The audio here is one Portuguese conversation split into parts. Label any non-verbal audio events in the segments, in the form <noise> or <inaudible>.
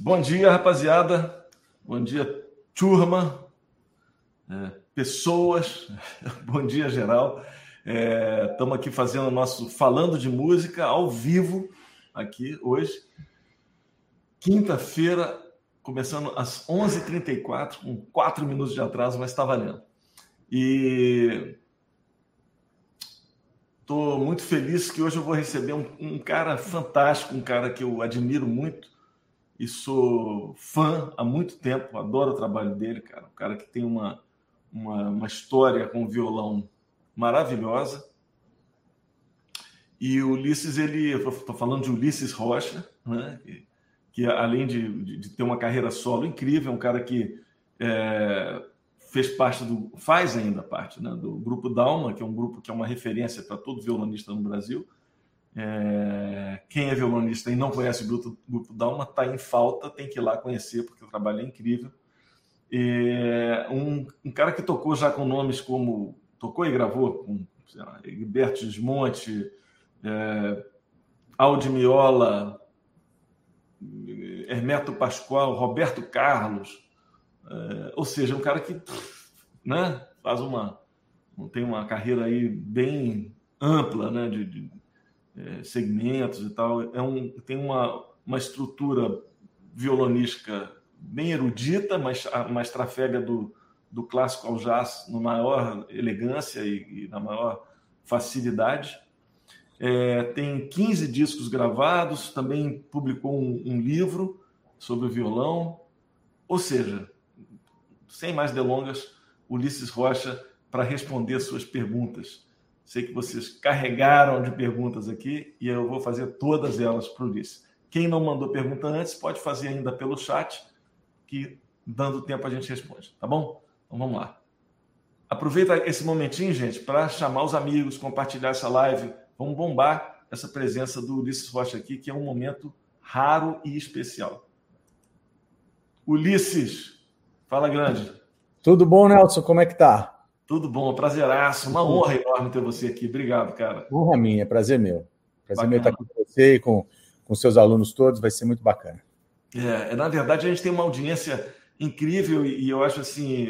Bom dia, rapaziada. Bom dia, turma, é, pessoas. <laughs> Bom dia, geral. Estamos é, aqui fazendo o nosso Falando de Música ao vivo, aqui hoje. Quinta-feira, começando às 11h34, com quatro minutos de atraso, mas está valendo. E estou muito feliz que hoje eu vou receber um, um cara fantástico, um cara que eu admiro muito e sou fã há muito tempo, adoro o trabalho dele, cara. Um cara que tem uma, uma, uma história com violão maravilhosa. E o Ulisses, ele, estou falando de Ulisses Rocha, né? que, que além de, de, de, ter uma carreira solo incrível, é um cara que é, fez parte do, faz ainda parte né? do grupo Dalma, que é um grupo que é uma referência para todo violonista no Brasil é, quem é violonista e não conhece o grupo, grupo Dalma está em falta, tem que ir lá conhecer, porque o trabalho é incrível. É, um, um, cara que tocou já com nomes como. Tocou e gravou com lá, Egberto Desmonte, é, Aldi Miola, Hermeto Pascoal, Roberto Carlos. É, ou seja, um cara que né, faz uma. tem uma carreira aí bem ampla né, de, de é, segmentos e tal. É um, tem uma, uma estrutura violonística bem erudita, mas, mais trafega do, do clássico ao jazz no maior elegância e, e na maior facilidade. É, tem 15 discos gravados, também publicou um, um livro sobre o violão. Ou seja, sem mais delongas, Ulisses Rocha para responder suas perguntas. Sei que vocês carregaram de perguntas aqui e eu vou fazer todas elas para o Ulisses. Quem não mandou pergunta antes, pode fazer ainda pelo chat, que dando tempo a gente responde, tá bom? Então vamos lá. Aproveita esse momentinho, gente, para chamar os amigos, compartilhar essa live. Vamos bombar essa presença do Ulisses Rocha aqui, que é um momento raro e especial. Ulisses, fala grande. Tudo bom, Nelson? Como é que tá? Tudo bom, prazeraço. Uma honra enorme ter você aqui. Obrigado, cara. Honra minha, prazer meu. Prazer bacana. meu estar com você e com, com seus alunos todos, vai ser muito bacana. É, na verdade, a gente tem uma audiência incrível e, e eu acho assim,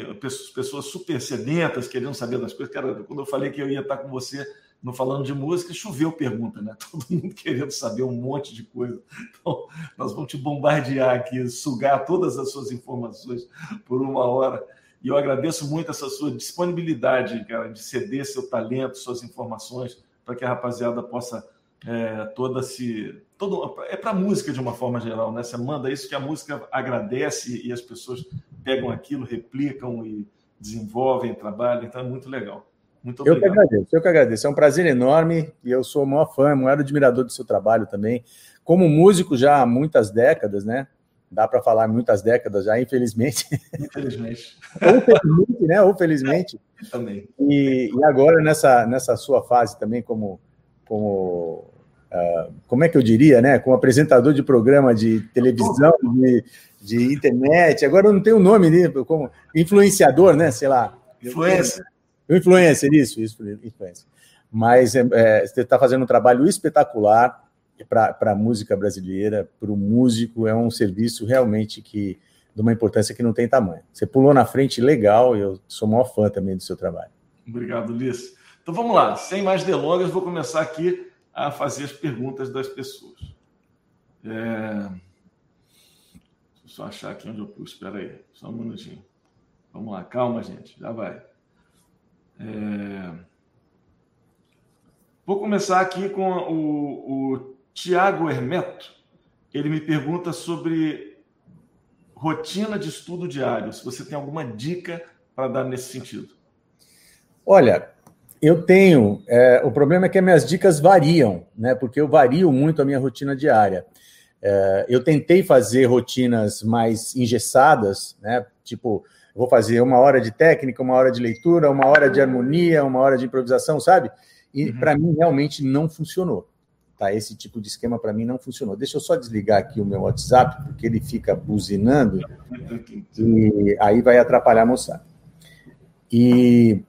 pessoas super sedentas, querendo saber das coisas. Cara, quando eu falei que eu ia estar com você no Falando de Música, choveu pergunta, né? <laughs> Todo mundo querendo saber um monte de coisa. Então, nós vamos te bombardear aqui, sugar todas as suas informações por uma hora. E eu agradeço muito essa sua disponibilidade, cara, de ceder seu talento, suas informações, para que a rapaziada possa é, toda se. Todo, é para a música de uma forma geral, né? Você manda isso que a música agradece e as pessoas pegam aquilo, replicam e desenvolvem, trabalham, então é muito legal. Muito obrigado. Eu que agradeço, eu que agradeço. É um prazer enorme e eu sou o maior fã, o maior admirador do seu trabalho também. Como músico já há muitas décadas, né? Dá para falar muitas décadas já, infelizmente. <laughs> Infelizmente. ou felizmente, né? Ou felizmente. <laughs> Também. E, e, agora, nessa, nessa sua fase também, como. como uh, como é que eu diria, né? Como apresentador de programa de televisão, de, de internet, agora eu não tenho o um nome, né? Como influenciador, né? Sei lá. Influencer. Influencer, isso, isso, influencer. Mas é, é, você está fazendo um trabalho espetacular para a música brasileira, para o músico, é um serviço realmente que de uma importância que não tem tamanho. Você pulou na frente legal eu sou maior fã também do seu trabalho. Obrigado, Ulisses. Então vamos lá, sem mais delongas, vou começar aqui a fazer as perguntas das pessoas. É... Deixa eu só achar aqui onde eu pus, espera aí, só um minutinho. Vamos lá, calma, gente, já vai. É... Vou começar aqui com o, o Tiago Hermeto, ele me pergunta sobre rotina de estudo diário, se você tem alguma dica para dar nesse sentido. Olha, eu tenho. É, o problema é que as minhas dicas variam, né? Porque eu vario muito a minha rotina diária. É, eu tentei fazer rotinas mais engessadas, né? Tipo, vou fazer uma hora de técnica, uma hora de leitura, uma hora de harmonia, uma hora de improvisação, sabe? E uhum. para mim realmente não funcionou. Tá, esse tipo de esquema para mim não funcionou. Deixa eu só desligar aqui o meu WhatsApp, porque ele fica buzinando e aí vai atrapalhar a moçada. E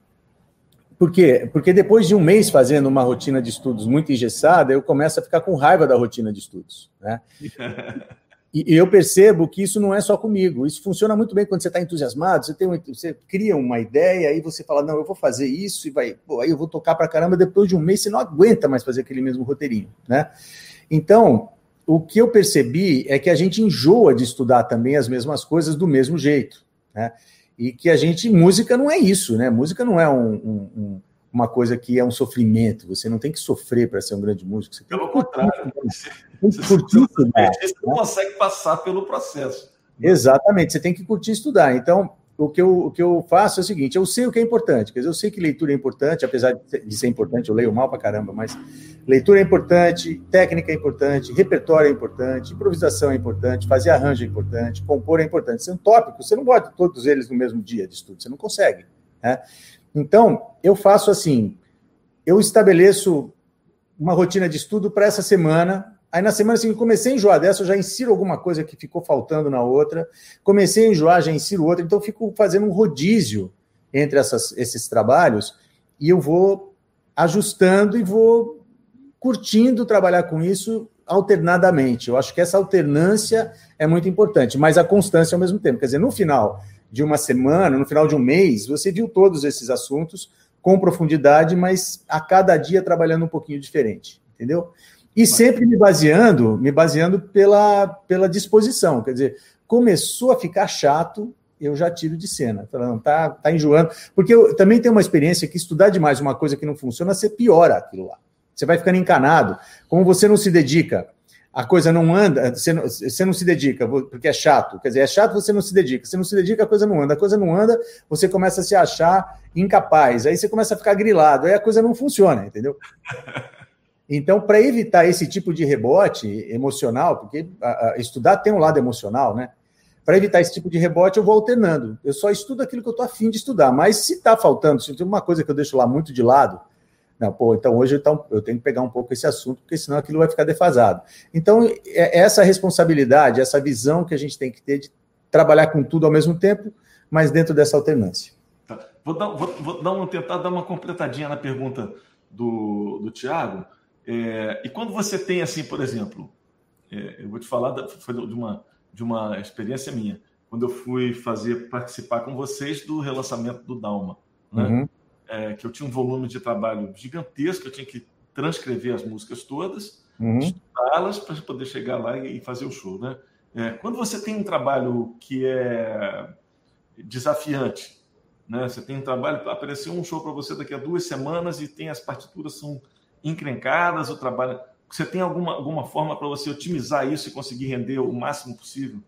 por quê? Porque depois de um mês fazendo uma rotina de estudos muito engessada, eu começo a ficar com raiva da rotina de estudos. Né? <laughs> e eu percebo que isso não é só comigo. Isso funciona muito bem quando você está entusiasmado, você, tem um, você cria uma ideia, aí você fala, não, eu vou fazer isso, e vai, pô, aí eu vou tocar para caramba, depois de um mês você não aguenta mais fazer aquele mesmo roteirinho, né? Então, o que eu percebi é que a gente enjoa de estudar também as mesmas coisas do mesmo jeito, né? E que a gente, música não é isso, né? Música não é um, um, uma coisa que é um sofrimento, você não tem que sofrer para ser um grande músico. Pelo contrário, você, você, curtir estudar, você não consegue passar pelo processo. Exatamente, você tem que curtir estudar. Então, o que, eu, o que eu faço é o seguinte: eu sei o que é importante, quer dizer, eu sei que leitura é importante, apesar de ser importante, eu leio mal para caramba, mas leitura é importante, técnica é importante, repertório é importante, improvisação é importante, fazer arranjo é importante, compor é importante. São tópicos, você não bota todos eles no mesmo dia de estudo, você não consegue. Né? Então, eu faço assim: eu estabeleço uma rotina de estudo para essa semana. Aí na semana seguinte comecei a enjoar dessa, eu já insiro alguma coisa que ficou faltando na outra. Comecei a enjoar, já insiro outra. Então, fico fazendo um rodízio entre essas, esses trabalhos e eu vou ajustando e vou curtindo trabalhar com isso alternadamente. Eu acho que essa alternância é muito importante, mas a constância ao mesmo tempo. Quer dizer, no final de uma semana, no final de um mês, você viu todos esses assuntos com profundidade, mas a cada dia trabalhando um pouquinho diferente, entendeu? E sempre me baseando, me baseando pela, pela disposição, quer dizer, começou a ficar chato, eu já tiro de cena, falando, tá, tá enjoando, porque eu também tenho uma experiência que estudar demais uma coisa que não funciona, você piora aquilo lá. Você vai ficando encanado. Como você não se dedica a coisa não anda, você não, você não se dedica, porque é chato. Quer dizer, é chato, você não se dedica. Você não se dedica, a coisa não anda. A coisa não anda, você começa a se achar incapaz. Aí você começa a ficar grilado, aí a coisa não funciona, entendeu? <laughs> Então, para evitar esse tipo de rebote emocional, porque a, a, estudar tem um lado emocional, né? Para evitar esse tipo de rebote, eu vou alternando. Eu só estudo aquilo que eu estou afim de estudar. Mas se está faltando, se tem uma coisa que eu deixo lá muito de lado, não, pô, então hoje então, eu tenho que pegar um pouco esse assunto, porque senão aquilo vai ficar defasado. Então, é essa responsabilidade, essa visão que a gente tem que ter de trabalhar com tudo ao mesmo tempo, mas dentro dessa alternância. Tá. Vou, dar, vou, vou dar uma, tentar dar uma completadinha na pergunta do, do Tiago. É, e quando você tem, assim, por exemplo, é, eu vou te falar, da, foi de uma, de uma experiência minha, quando eu fui fazer, participar com vocês do relançamento do Dalma. Né? Uhum é, que eu tinha um volume de trabalho gigantesco, eu tinha que transcrever as músicas todas, uhum. estudá-las para poder chegar lá e fazer o show, né? É, quando você tem um trabalho que é desafiante, né? Você tem um trabalho, apareceu um show para você daqui a duas semanas e tem as partituras são encrencadas, o trabalho. Você tem alguma, alguma forma para você otimizar isso e conseguir render o máximo possível?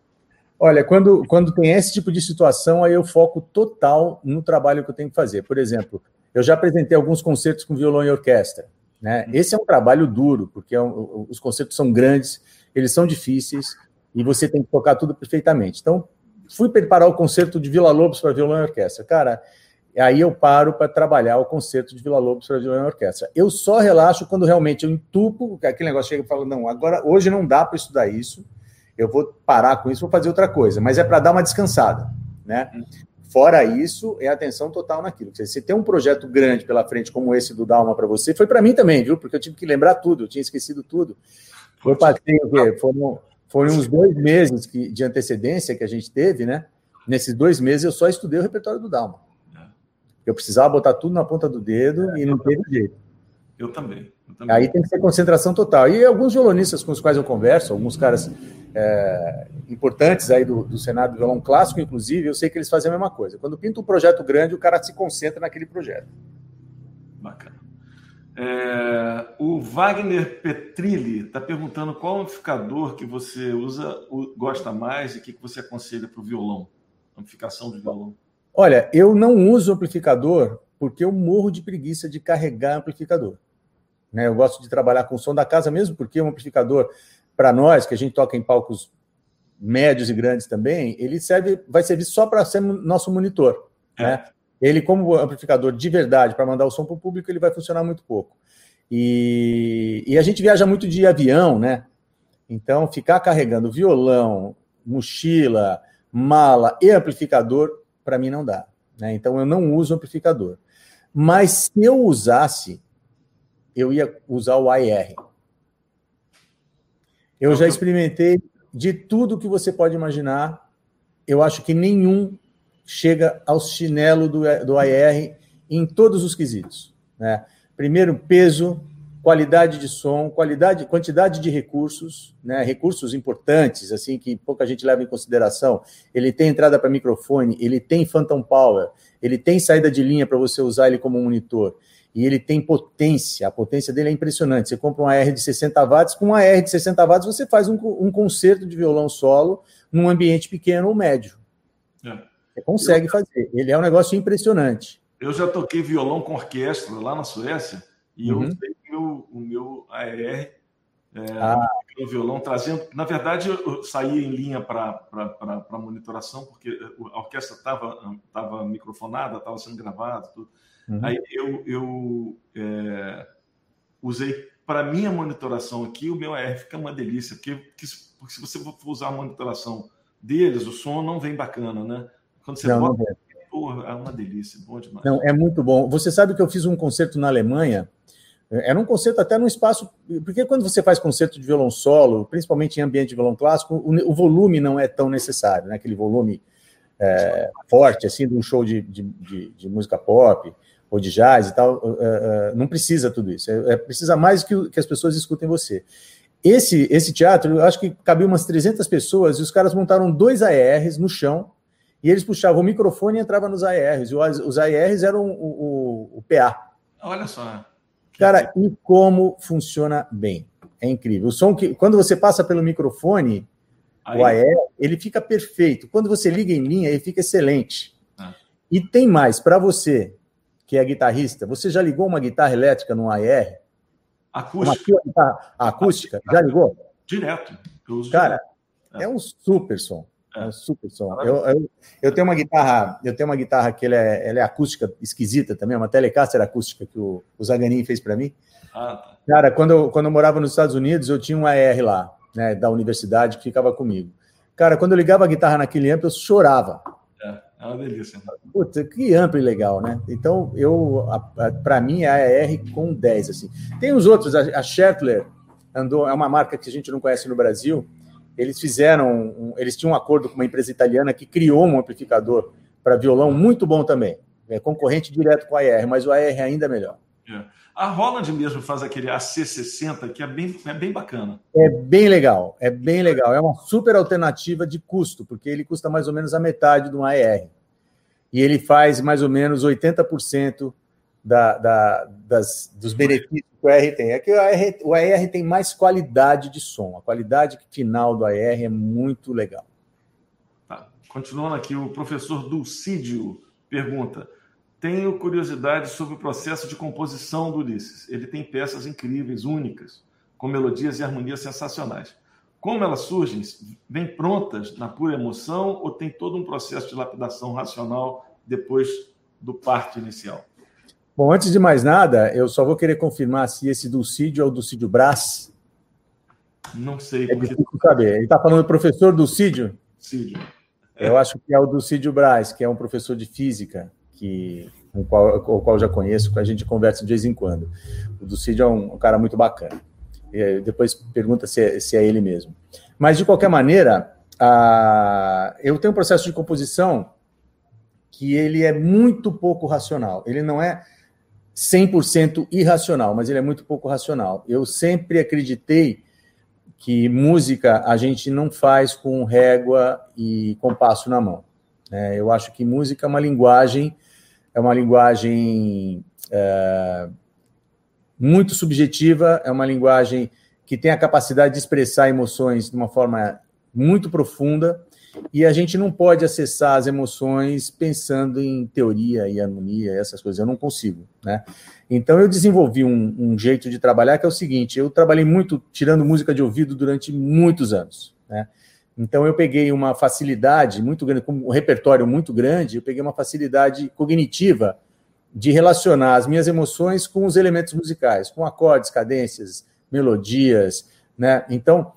Olha, quando, quando tem esse tipo de situação, aí eu foco total no trabalho que eu tenho que fazer. Por exemplo, eu já apresentei alguns concertos com violão e orquestra. Né? Uhum. Esse é um trabalho duro, porque é um, os concertos são grandes, eles são difíceis e você tem que tocar tudo perfeitamente. Então, fui preparar o concerto de Vila Lobos para violão e orquestra. Cara, aí eu paro para trabalhar o concerto de Vila Lobos para e orquestra. Eu só relaxo quando realmente eu entupo, aquele negócio chega e fala, não, agora, hoje não dá para estudar isso, eu vou parar com isso, vou fazer outra coisa, mas é para dar uma descansada, né? Uhum. Fora isso, é atenção total naquilo. Você tem um projeto grande pela frente, como esse do Dalma para você, foi para mim também, viu? Porque eu tive que lembrar tudo, eu tinha esquecido tudo. Eu passei? Foram, foram uns dois meses que, de antecedência que a gente teve, né? Nesses dois meses eu só estudei o repertório do Dalma. Eu precisava botar tudo na ponta do dedo é, e não teve jeito. Eu também, eu também. Aí tem que ser concentração total. E alguns violonistas com os quais eu converso, alguns caras é, importantes aí do, do Senado do violão clássico, inclusive, eu sei que eles fazem a mesma coisa. Quando pinta um projeto grande, o cara se concentra naquele projeto. Bacana. É, o Wagner Petrilli está perguntando qual amplificador que você usa, gosta mais e o que, que você aconselha para o violão, amplificação de violão. Olha, eu não uso amplificador porque eu morro de preguiça de carregar amplificador. Né? Eu gosto de trabalhar com o som da casa mesmo, porque o amplificador para nós, que a gente toca em palcos médios e grandes também, ele serve, vai servir só para ser nosso monitor. É. Né? Ele, como amplificador de verdade, para mandar o som para o público, ele vai funcionar muito pouco. E, e a gente viaja muito de avião, né? Então, ficar carregando violão, mochila, mala e amplificador, para mim não dá. Né? Então, eu não uso amplificador. Mas se eu usasse, eu ia usar o AR. Eu já experimentei de tudo que você pode imaginar, eu acho que nenhum chega ao chinelo do, do AR em todos os quesitos. Né? Primeiro, peso, qualidade de som, qualidade, quantidade de recursos, né? recursos importantes, assim que pouca gente leva em consideração. Ele tem entrada para microfone, ele tem phantom power, ele tem saída de linha para você usar ele como monitor. E ele tem potência, a potência dele é impressionante. Você compra um AR de 60 watts, com um AR de 60 watts você faz um, um concerto de violão solo num ambiente pequeno ou médio. É. Você consegue fazer. Ele é um negócio impressionante. Eu já toquei violão com orquestra lá na Suécia e uhum. eu usei o meu, o meu AR é, ah. no violão, trazendo. Na verdade, eu saía em linha para monitoração, porque a orquestra estava tava microfonada, estava sendo gravada, tudo. Uhum. Aí eu, eu é, usei para minha monitoração aqui, o meu AR fica uma delícia, porque, porque se você for usar a monitoração deles, o som não vem bacana, né? Quando você não, bota, não É uma delícia, bom demais. Não, é muito bom. Você sabe que eu fiz um concerto na Alemanha, era um concerto até num espaço. Porque quando você faz concerto de violão solo, principalmente em ambiente de violão clássico, o, o volume não é tão necessário, né? aquele volume é, forte, assim, de um show de, de, de, de, música pop ou de jazz e tal. É, é, não precisa tudo isso. É, é, precisa mais que, que as pessoas escutem você. Esse, esse teatro, eu acho que cabia umas 300 pessoas e os caras montaram dois ARs no chão e eles puxavam o microfone e entravam nos ARs. E os ARs eram o, o, o PA. Olha só. Cara, e como funciona bem. É incrível. O som que, quando você passa pelo microfone, Aí. o AR, ele fica perfeito. Quando você liga em linha, ele fica excelente. Ah. E tem mais, para você, que é guitarrista, você já ligou uma guitarra elétrica no AR? Acústica. Uma acústica? Já ligou? Direto. Cara, direto. é um super som. É um super som. Eu, eu, eu, tenho uma guitarra, eu tenho uma guitarra que ela é, ela é acústica esquisita também, uma Telecaster acústica que o, o Zaganin fez para mim. Ah, tá. Cara, quando eu, quando eu morava nos Estados Unidos, eu tinha um AR lá, né, da universidade, que ficava comigo. Cara, quando eu ligava a guitarra naquele amp, eu chorava. É, é uma delícia. Né? Puta, que amplo e legal, né? Então, eu, para mim, é a AR com 10, assim. Tem os outros, a, a Schertler andou, é uma marca que a gente não conhece no Brasil, eles fizeram, um, eles tinham um acordo com uma empresa italiana que criou um amplificador para violão muito bom também. É concorrente direto com a AR, mas o AR ainda é melhor. É. A Roland mesmo faz aquele AC60 que é bem, é bem bacana. É bem legal, é bem legal. É uma super alternativa de custo, porque ele custa mais ou menos a metade do AR. E ele faz mais ou menos 80% da, da, das, dos benefícios que o AR tem. É que o AR, o AR tem mais qualidade de som. A qualidade final do AR é muito legal. Tá. Continuando aqui, o professor Dulcídio pergunta: Tenho curiosidade sobre o processo de composição do Ulisses. Ele tem peças incríveis, únicas, com melodias e harmonias sensacionais. Como elas surgem? Vêm prontas na pura emoção ou tem todo um processo de lapidação racional depois do parto inicial? Bom, antes de mais nada, eu só vou querer confirmar se esse Dulcídio é o Dulcídio Brás. Não sei. É difícil saber. Ele está falando do professor Dulcídio? Dulcídio. É. Eu acho que é o Dulcídio Braz, que é um professor de física, que, o, qual, o qual já conheço, que a gente conversa de vez em quando. O Dulcídio é um, um cara muito bacana. E depois pergunta se é, se é, ele mesmo. Mas, de qualquer maneira, a, eu tenho um processo de composição que ele é muito pouco racional. Ele não é 100% irracional, mas ele é muito pouco racional. Eu sempre acreditei que música a gente não faz com régua e compasso na mão. É, eu acho que música é uma linguagem, é uma linguagem é, muito subjetiva, é uma linguagem que tem a capacidade de expressar emoções de uma forma muito profunda e a gente não pode acessar as emoções pensando em teoria e harmonia, essas coisas. Eu não consigo, né? Então eu desenvolvi um, um, jeito de trabalhar que é o seguinte: eu trabalhei muito tirando música de ouvido durante muitos anos, né? Então eu peguei uma facilidade muito grande, com um repertório muito grande, eu peguei uma facilidade cognitiva de relacionar as minhas emoções com os elementos musicais, com acordes, cadências, melodias, né? Então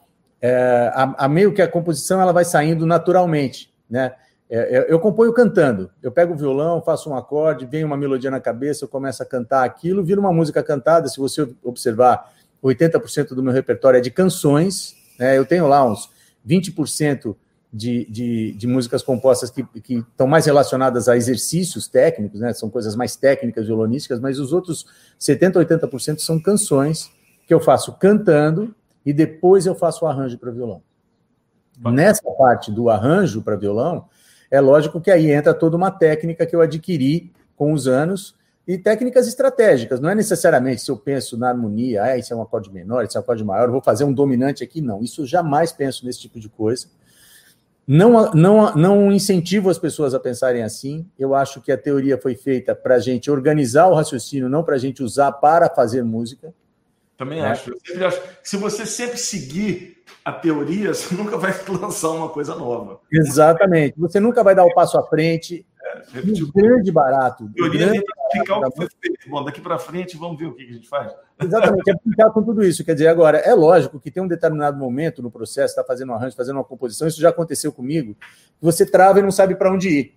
é, a, a, meio que a composição ela vai saindo naturalmente, né? É, eu, eu, componho cantando. Eu pego o violão, faço um acorde, vem uma melodia na cabeça, eu começo a cantar aquilo, vira uma música cantada. Se você observar, 80% do meu repertório é de canções. Né? Eu tenho lá uns 20% de, de, de, músicas compostas que, que estão mais relacionadas a exercícios técnicos, né? São coisas mais técnicas, violonísticas, mas os outros 70%, 80% são canções que eu faço cantando e depois eu faço o arranjo para violão. Nessa parte do arranjo para violão, é lógico que aí entra toda uma técnica que eu adquiri com os anos e técnicas estratégicas. Não é necessariamente se eu penso na harmonia, ah, isso é um acorde menor, isso é um acorde maior, vou fazer um dominante aqui. Não, isso jamais penso nesse tipo de coisa. Não, não, não incentivo as pessoas a pensarem assim. Eu acho que a teoria foi feita para a gente organizar o raciocínio, não para a gente usar para fazer música. Também é. acho. Acho se você sempre seguir a teoria, <laughs> você nunca vai <laughs> lançar uma coisa nova. Exatamente. Você nunca vai dar o passo à frente. É, um grande barato. Teoria grande ficar o que foi feito. Bom, daqui para frente vamos ver o que a gente faz. <laughs> Exatamente, é brincar com tudo isso. Quer dizer, agora, é lógico que tem um determinado momento no processo, está fazendo um arranjo, fazendo uma composição, isso já aconteceu comigo, você trava e não sabe para onde ir.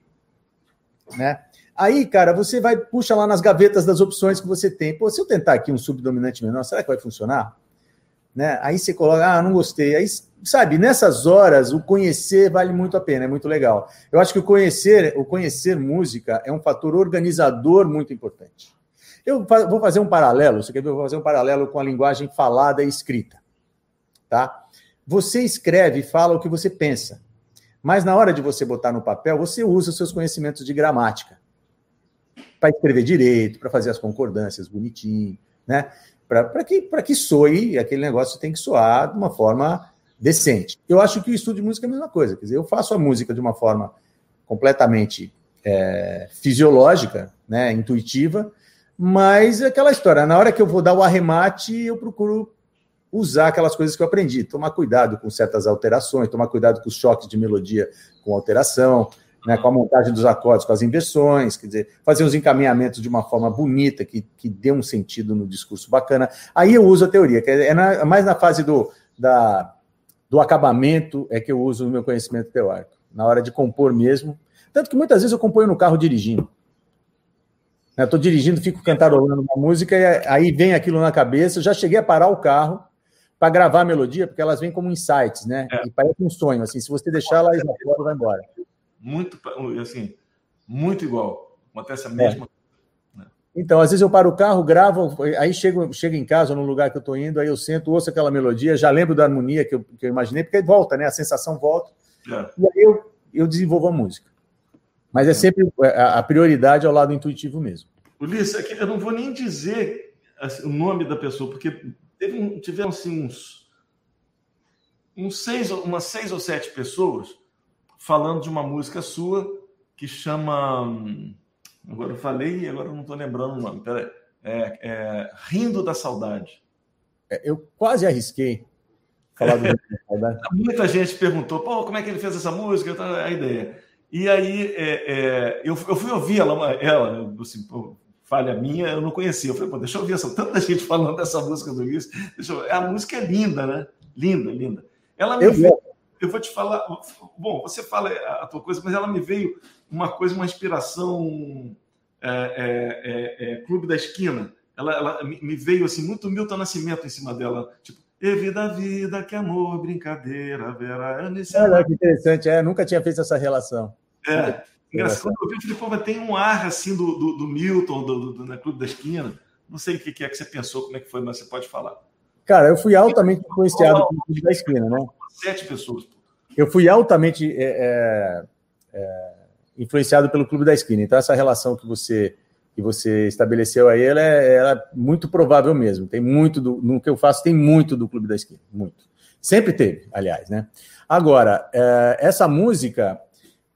Né? Aí, cara, você vai, puxa lá nas gavetas das opções que você tem. Pô, se eu tentar aqui um subdominante menor, será que vai funcionar? Né? Aí você coloca, ah, não gostei. Aí, sabe, nessas horas, o conhecer vale muito a pena, é muito legal. Eu acho que o conhecer, o conhecer música é um fator organizador muito importante. Eu vou fazer um paralelo, você quer ver? Eu vou fazer um paralelo com a linguagem falada e escrita. Tá? Você escreve e fala o que você pensa. Mas na hora de você botar no papel, você usa os seus conhecimentos de gramática para escrever direito, para fazer as concordâncias bonitinho, né? Para que, que soe, aquele negócio tem que soar de uma forma decente. Eu acho que o estudo de música é a mesma coisa. Quer dizer, eu faço a música de uma forma completamente é, fisiológica, né, intuitiva, mas é aquela história, na hora que eu vou dar o arremate, eu procuro usar aquelas coisas que eu aprendi, tomar cuidado com certas alterações, tomar cuidado com os choques de melodia com alteração, né, com a montagem dos acordes, com as inversões, quer dizer, fazer os encaminhamentos de uma forma bonita, que, que dê um sentido no discurso bacana. Aí eu uso a teoria, que é na, mais na fase do, da, do acabamento é que eu uso o meu conhecimento teórico, na hora de compor mesmo. Tanto que muitas vezes eu componho no carro dirigindo. Estou dirigindo, fico cantarolando uma música, e aí vem aquilo na cabeça. Eu já cheguei a parar o carro para gravar a melodia, porque elas vêm como insights, né? É. E parece um sonho, assim. Se você deixar, ela evapora vai embora muito, assim, muito igual. Acontece a mesma é. Então, às vezes eu paro o carro, gravo, aí chego, chego em casa, no lugar que eu estou indo, aí eu sento, ouço aquela melodia, já lembro da harmonia que eu, que eu imaginei, porque volta, né? A sensação volta. É. E aí eu, eu desenvolvo a música. Mas é, é. sempre a, prioridade ao lado intuitivo mesmo. Ulisses, eu não vou nem dizer assim, o nome da pessoa, porque teve, tiveram assim, uns, uns seis, umas seis ou sete pessoas falando de uma música sua que chama. Agora eu falei e agora eu não estou lembrando o nome. Peraí. É, é, Rindo da Saudade. É, eu quase arrisquei falar do Rindo da Saudade. <laughs> Muita gente perguntou, pô, como é que ele fez essa música? A ideia. E aí é, é, eu, eu fui ouvir ela, ela assim, pô, falha minha, eu não conhecia. Eu falei, pô, deixa eu ouvir essa, tanta gente falando dessa música do Luiz. A música é linda, né? Linda, linda. Ela me eu, eu vou te falar. Bom, você fala a tua coisa, mas ela me veio uma coisa, uma inspiração é, é, é, é Clube da Esquina. Ela, ela, me veio assim, muito Milton Nascimento em cima dela. Tipo, e vida, vida, que amor, brincadeira, verá. Olha que interessante, é, nunca tinha feito essa relação. É. Engraçado, quando eu vi, eu falei, pô, tem um ar assim do, do, do Milton, do, do, do né, Clube da Esquina. Não sei o que é que você pensou, como é que foi, mas você pode falar. Cara, eu fui altamente influenciado pelo Clube da Esquina, né? Sete pessoas. Eu fui altamente é, é, é, influenciado pelo Clube da Esquina. Então, essa relação que você que você estabeleceu aí, ela é, ela é muito provável mesmo. Tem muito do, no que eu faço, tem muito do Clube da Esquina, muito. Sempre teve, aliás, né? Agora, é, essa música,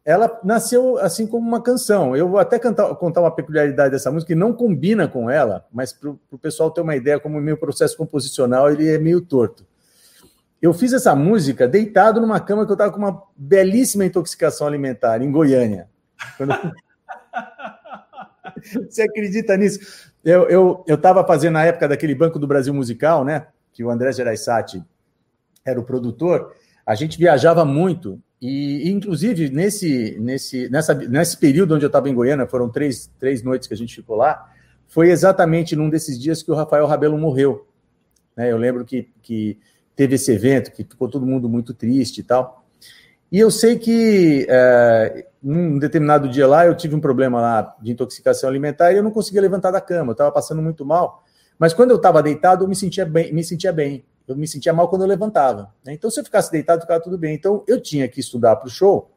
ela nasceu assim como uma canção. Eu vou até cantar, contar uma peculiaridade dessa música que não combina com ela, mas para o pessoal ter uma ideia como o meu processo composicional ele é meio torto. Eu fiz essa música deitado numa cama que eu estava com uma belíssima intoxicação alimentar em Goiânia. Quando... <laughs> Você acredita nisso? Eu estava eu, eu fazendo na época daquele Banco do Brasil Musical, né? Que o André Geraisati era o produtor. A gente viajava muito e, inclusive, nesse, nesse, nessa, nesse período onde eu estava em Goiânia, foram três, três noites que a gente ficou lá, foi exatamente num desses dias que o Rafael Rabelo morreu. Né? Eu lembro que, que teve esse evento, que ficou todo mundo muito triste e tal. E eu sei que é, num determinado dia lá eu tive um problema lá de intoxicação alimentar e eu não conseguia levantar da cama, eu estava passando muito mal. Mas quando eu estava deitado, eu me sentia bem, me sentia bem. Eu me sentia mal quando eu levantava. Né? Então, se eu ficasse deitado, ficava tudo bem. Então, eu tinha que estudar para o show,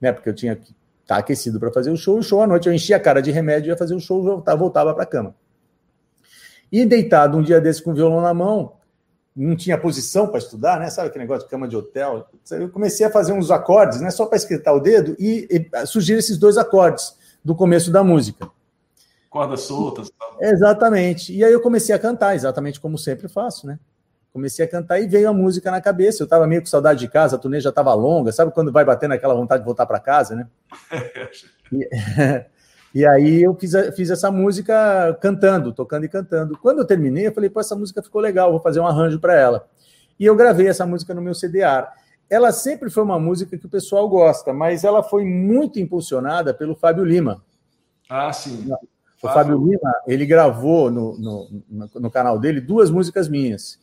né? Porque eu tinha que estar tá aquecido para fazer o show. O show à noite eu enchia a cara de remédio, ia fazer o show, voltava, voltava para a cama. E deitado um dia desse com o violão na mão, não tinha posição para estudar, né? Sabe aquele negócio de cama de hotel? Eu comecei a fazer uns acordes, né? Só para escritar o dedo e, e surgiram esses dois acordes do começo da música. Cordas soltas. Exatamente. E aí eu comecei a cantar, exatamente como sempre faço, né? Comecei a cantar e veio a música na cabeça. Eu estava meio com saudade de casa, a turnê já estava longa, sabe quando vai batendo aquela vontade de voltar para casa, né? <laughs> e, <laughs> e, aí eu fiz, fiz essa música cantando, tocando e cantando. Quando eu terminei, eu falei, pô, essa música ficou legal, vou fazer um arranjo para ela. E eu gravei essa música no meu CDR. Ela sempre foi uma música que o pessoal gosta, mas ela foi muito impulsionada pelo Fábio Lima. Ah, sim. O Fábio Lima, ele gravou no, no, no canal dele duas músicas minhas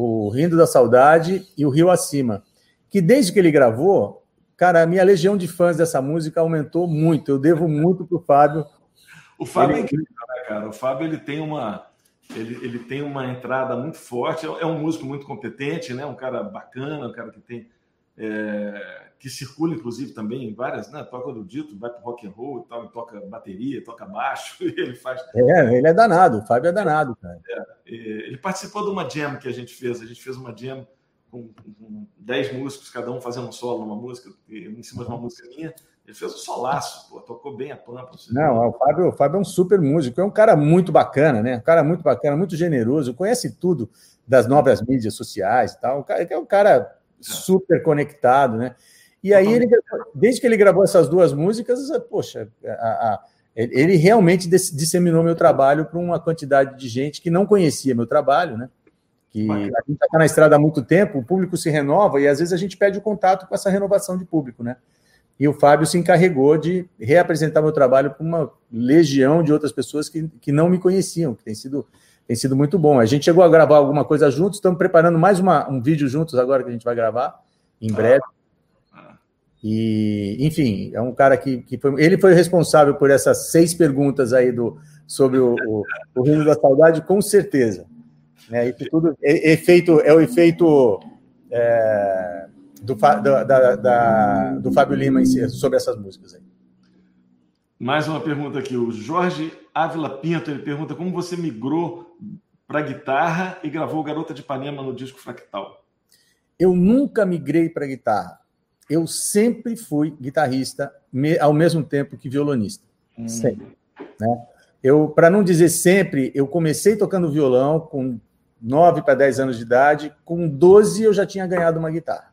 o Rindo da Saudade e o Rio Acima. Que desde que ele gravou, cara, a minha legião de fãs dessa música aumentou muito. Eu devo muito pro Fábio. O Fábio ele... é incrível, né, cara? O Fábio ele tem uma ele, ele tem uma entrada muito forte, é um músico muito competente, né? Um cara bacana, um cara que tem é, que circula, inclusive, também em várias, né? Toca do dito, vai pro rock and roll e tal, toca bateria, toca baixo, <laughs> ele faz. É, ele é danado, o Fábio é danado, cara. É, ele participou de uma jam que a gente fez, a gente fez uma jam com, com 10 músicos, cada um fazendo um solo numa música, em cima de uma música minha. Ele fez um solaço, pô, tocou bem a pampa. Não, o Fábio, o Fábio é um super músico, é um cara muito bacana, né? Um cara muito bacana, muito generoso, conhece tudo das novas mídias sociais e tal. É um cara é. super conectado, né? E aí, ele, desde que ele gravou essas duas músicas, poxa, a, a, ele realmente disseminou meu trabalho para uma quantidade de gente que não conhecia meu trabalho, né? Que a gente está na estrada há muito tempo, o público se renova e às vezes a gente pede o contato com essa renovação de público, né? E o Fábio se encarregou de reapresentar meu trabalho para uma legião de outras pessoas que, que não me conheciam, que tem sido, tem sido muito bom. A gente chegou a gravar alguma coisa juntos, estamos preparando mais uma, um vídeo juntos agora que a gente vai gravar em breve. Ah. E, enfim, é um cara que, que foi, ele foi responsável por essas seis perguntas aí do, sobre o, o, o Rio da Saudade, com certeza. Né? Isso tudo é, efeito, é o efeito é, do, da, da, da, do Fábio Lima si, sobre essas músicas aí. Mais uma pergunta aqui. O Jorge Ávila Pinto ele pergunta como você migrou para guitarra e gravou Garota de Ipanema no disco Fractal. Eu nunca migrei para guitarra eu sempre fui guitarrista ao mesmo tempo que violonista. Hum. Sempre. Né? Eu, para não dizer sempre, eu comecei tocando violão com 9 para 10 anos de idade, com 12 eu já tinha ganhado uma guitarra.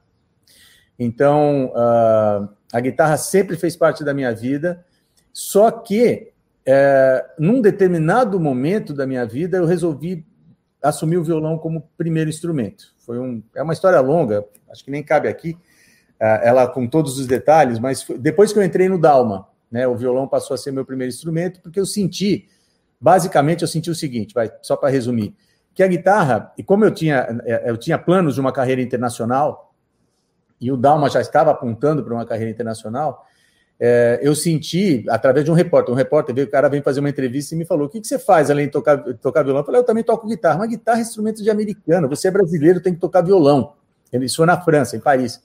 Então, uh, a guitarra sempre fez parte da minha vida, só que, uh, num determinado momento da minha vida, eu resolvi assumir o violão como primeiro instrumento. Foi um, é uma história longa, acho que nem cabe aqui, é, ela com todos os detalhes, mas depois que eu entrei no Dalma, né, o violão passou a ser meu primeiro instrumento, porque eu senti, basicamente, eu senti o seguinte, vai, só para resumir, que a guitarra, e como eu tinha, é, eu tinha planos de uma carreira internacional, e o Dalma já estava apontando para uma carreira internacional, é, eu senti, através de um repórter, um repórter veio, o cara veio fazer uma entrevista e me falou: o que, que você faz além de tocar, tocar violão? Eu falei, eu também toco guitarra, mas guitarra é instrumento de americano, você é brasileiro, tem que tocar violão. Isso foi na França, em Paris.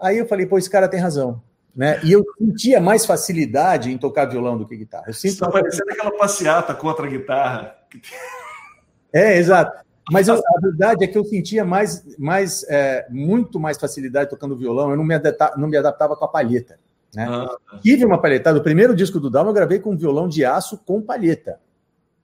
Aí eu falei, pô, esse cara tem razão. Né? E eu sentia mais facilidade em tocar violão do que guitarra. Eu sinto Está parecendo aquela passeata contra a guitarra. É, exato. Mas eu, a verdade é que eu sentia mais, mais é, muito mais facilidade tocando violão. Eu não me, adaptava, não me adaptava com a palheta. Né? Ah. Tive uma palhetada. O primeiro disco do Dalma eu gravei com um violão de aço com palheta.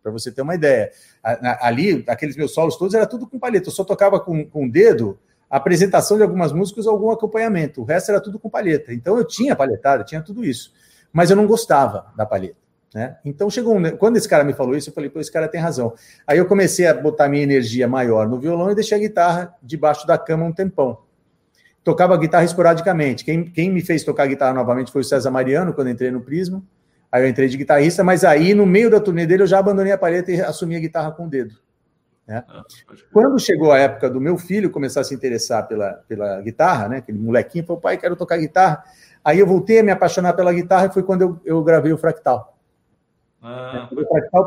Para você ter uma ideia. Ali, aqueles meus solos todos, era tudo com palheta. Eu só tocava com, com o dedo apresentação de algumas músicas ou algum acompanhamento. O resto era tudo com palheta. Então eu tinha palhetada, tinha tudo isso. Mas eu não gostava da palheta. Né? Então chegou um... quando esse cara me falou isso, eu falei, pô, esse cara tem razão. Aí eu comecei a botar minha energia maior no violão e deixei a guitarra debaixo da cama um tempão. Tocava guitarra esporadicamente. Quem, quem me fez tocar guitarra novamente foi o César Mariano, quando entrei no Prisma. Aí eu entrei de guitarrista, mas aí no meio da turnê dele eu já abandonei a palheta e assumi a guitarra com o dedo. Né? Ah, Quando chegou a época do meu filho começar a se interessar pela, pela guitarra, né? aquele molequinho falou, pai, quero tocar guitarra. Aí eu voltei a me apaixonar pela guitarra e foi quando eu, eu gravei o Fractal. Ah.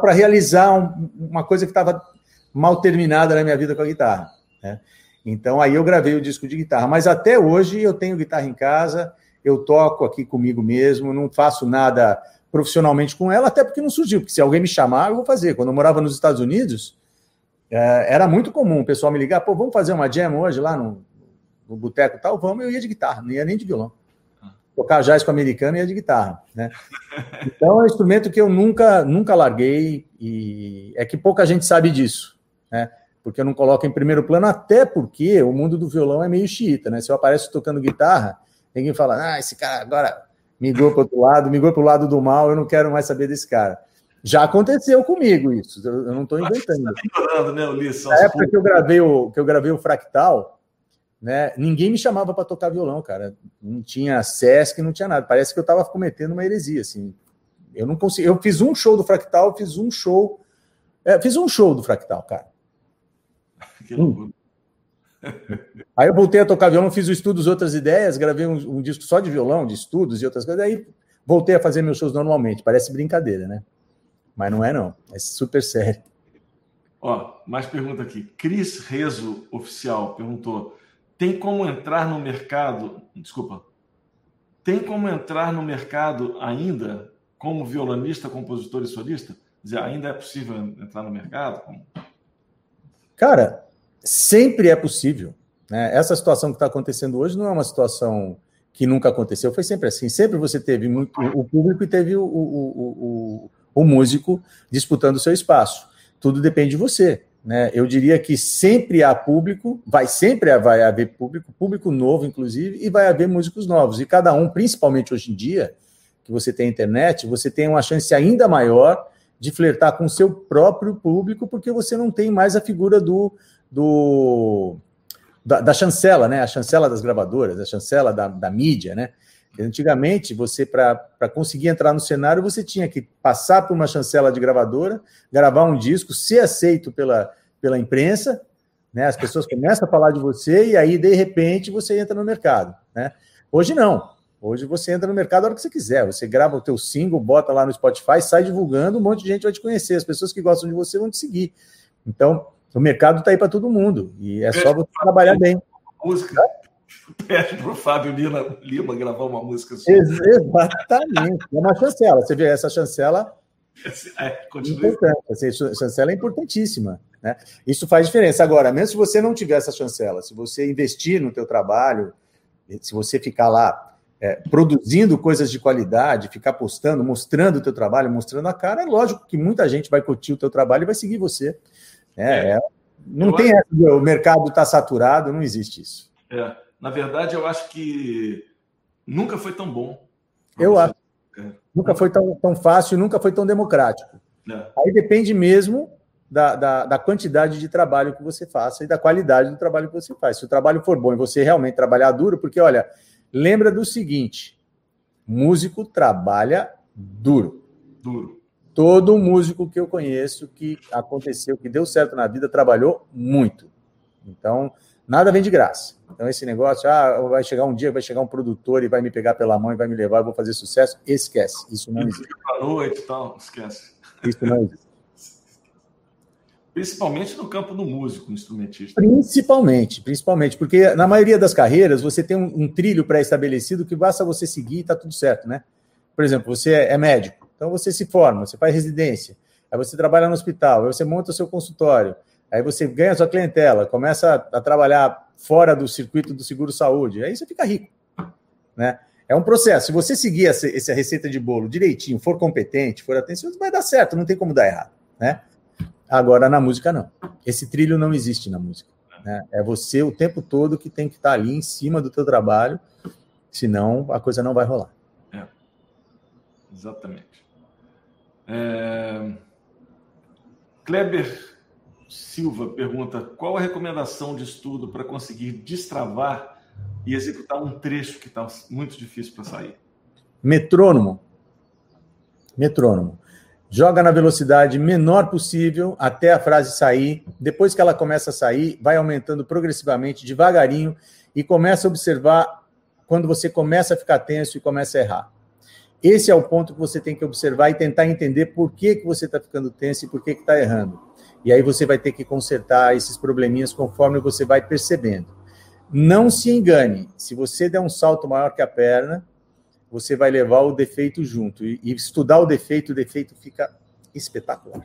Para realizar um, uma coisa que estava mal terminada na minha vida com a guitarra. Né? Então aí eu gravei o disco de guitarra. Mas até hoje eu tenho guitarra em casa, eu toco aqui comigo mesmo, não faço nada profissionalmente com ela, até porque não surgiu. Porque se alguém me chamar, eu vou fazer. Quando eu morava nos Estados Unidos, é, era muito comum o pessoal me ligar, pô, vamos fazer uma jam hoje lá no, no boteco tal? Vamos, eu ia de guitarra, não ia nem de violão. Tocar jazz com americano e ia de guitarra, né? Então é um instrumento que eu nunca, nunca larguei e é que pouca gente sabe disso, né? Porque eu não coloco em primeiro plano, até porque o mundo do violão é meio xiita, né? Se eu apareço tocando guitarra, ninguém fala, ah, esse cara agora migrou para outro lado, migrou para o lado do mal, eu não quero mais saber desse cara. Já aconteceu comigo isso, eu não estou inventando. Está né, Ulisses? Na época que eu gravei o, que eu gravei o Fractal, né, ninguém me chamava para tocar violão, cara. Não tinha Sesc, não tinha nada. Parece que eu estava cometendo uma heresia, assim. Eu não consegui. Eu fiz um show do Fractal, fiz um show. É, fiz um show do Fractal, cara. <laughs> Que loucura. <laughs> Aí eu voltei a tocar violão, fiz o estudos, outras ideias, gravei um, um, disco só de violão, de estudos e outras coisas. Aí voltei a fazer meus shows normalmente. Parece brincadeira, né? Mas não é, não. É super sério. Ó, mais pergunta aqui. Cris Rezo, oficial, perguntou: tem como entrar no mercado? Desculpa. Tem como entrar no mercado ainda como violonista, compositor e solista? Dizer, ainda é possível entrar no mercado? Cara, sempre é possível. Né? Essa situação que está acontecendo hoje não é uma situação que nunca aconteceu, foi sempre assim. Sempre você teve muito, o público e teve o, o, o, o músico disputando o seu espaço. Tudo depende de você. Né? Eu diria que sempre há público, vai sempre vai haver público, público novo, inclusive, e vai haver músicos novos. E cada um, principalmente hoje em dia, que você tem internet, você tem uma chance ainda maior de flertar com o seu próprio público, porque você não tem mais a figura do, do da, da chancela, né? A chancela das gravadoras, a chancela da, da mídia, né? Antigamente, você, para conseguir entrar no cenário, você tinha que passar por uma chancela de gravadora, gravar um disco, ser aceito pela, pela imprensa, né? As pessoas começam a falar de você e aí, de repente, você entra no mercado, né? Hoje não. Hoje você entra no mercado a hora que você quiser. Você grava o teu single, bota lá no Spotify, sai divulgando, um monte de gente vai te conhecer. As pessoas que gostam de você vão te seguir. Então, o mercado está aí para todo mundo. E é só você trabalhar bem. Música. <laughs> Pede para o Fábio Lima, Lima gravar uma música sua. Exatamente. É uma chancela. Você vê, essa chancela é, continua. importante. Essa chancela é importantíssima. Né? Isso faz diferença. Agora, mesmo se você não tiver essa chancela, se você investir no teu trabalho, se você ficar lá é, produzindo coisas de qualidade, ficar postando, mostrando o teu trabalho, mostrando a cara, é lógico que muita gente vai curtir o teu trabalho e vai seguir você. É, é. não eu tem acho... essa, o mercado está saturado, não existe isso. É, na verdade, eu acho que nunca foi tão bom. Eu acho. É. Nunca foi tão, tão fácil, nunca foi tão democrático. É. Aí depende mesmo da, da, da, quantidade de trabalho que você faça e da qualidade do trabalho que você faz. Se o trabalho for bom e você realmente trabalhar duro, porque, olha, lembra do seguinte: músico trabalha duro. Duro. Todo músico que eu conheço que aconteceu, que deu certo na vida, trabalhou muito. Então, nada vem de graça. Então, esse negócio, ah, vai chegar um dia, vai chegar um produtor e vai me pegar pela mão e vai me levar, eu vou fazer sucesso, esquece. Isso não existe. Noite tal, esquece. Isso não existe. Principalmente no campo do músico, instrumentista. Principalmente, principalmente, porque na maioria das carreiras você tem um, um trilho pré-estabelecido que basta você seguir e está tudo certo, né? Por exemplo, você é médico. Então você se forma, você faz residência, aí você trabalha no hospital, aí você monta o seu consultório, aí você ganha sua clientela, começa a, trabalhar fora do circuito do seguro-saúde, aí você fica rico, né? É um processo. Se você seguir essa, essa receita de bolo direitinho, for competente, for atencioso, vai dar certo, não tem como dar errado, né? Agora, na música, não. Esse trilho não existe na música. Né? É você o tempo todo que tem que estar ali em cima do teu trabalho, senão a coisa não vai rolar. É, exatamente. É... Kleber Silva pergunta: qual a recomendação de estudo para conseguir destravar e executar um trecho que está muito difícil para sair? Metrônomo. Metrônomo. joga na velocidade menor possível até a frase sair. Depois que ela começa a sair, vai aumentando progressivamente, devagarinho, e começa a observar quando você começa a ficar tenso e começa a errar. Esse é o ponto que você tem que observar e tentar entender por que, que você está ficando tenso e por que está errando. E aí você vai ter que consertar esses probleminhas conforme você vai percebendo. Não se engane, se você der um salto maior que a perna, você vai levar o defeito junto. E, estudar o defeito, o defeito fica espetacular.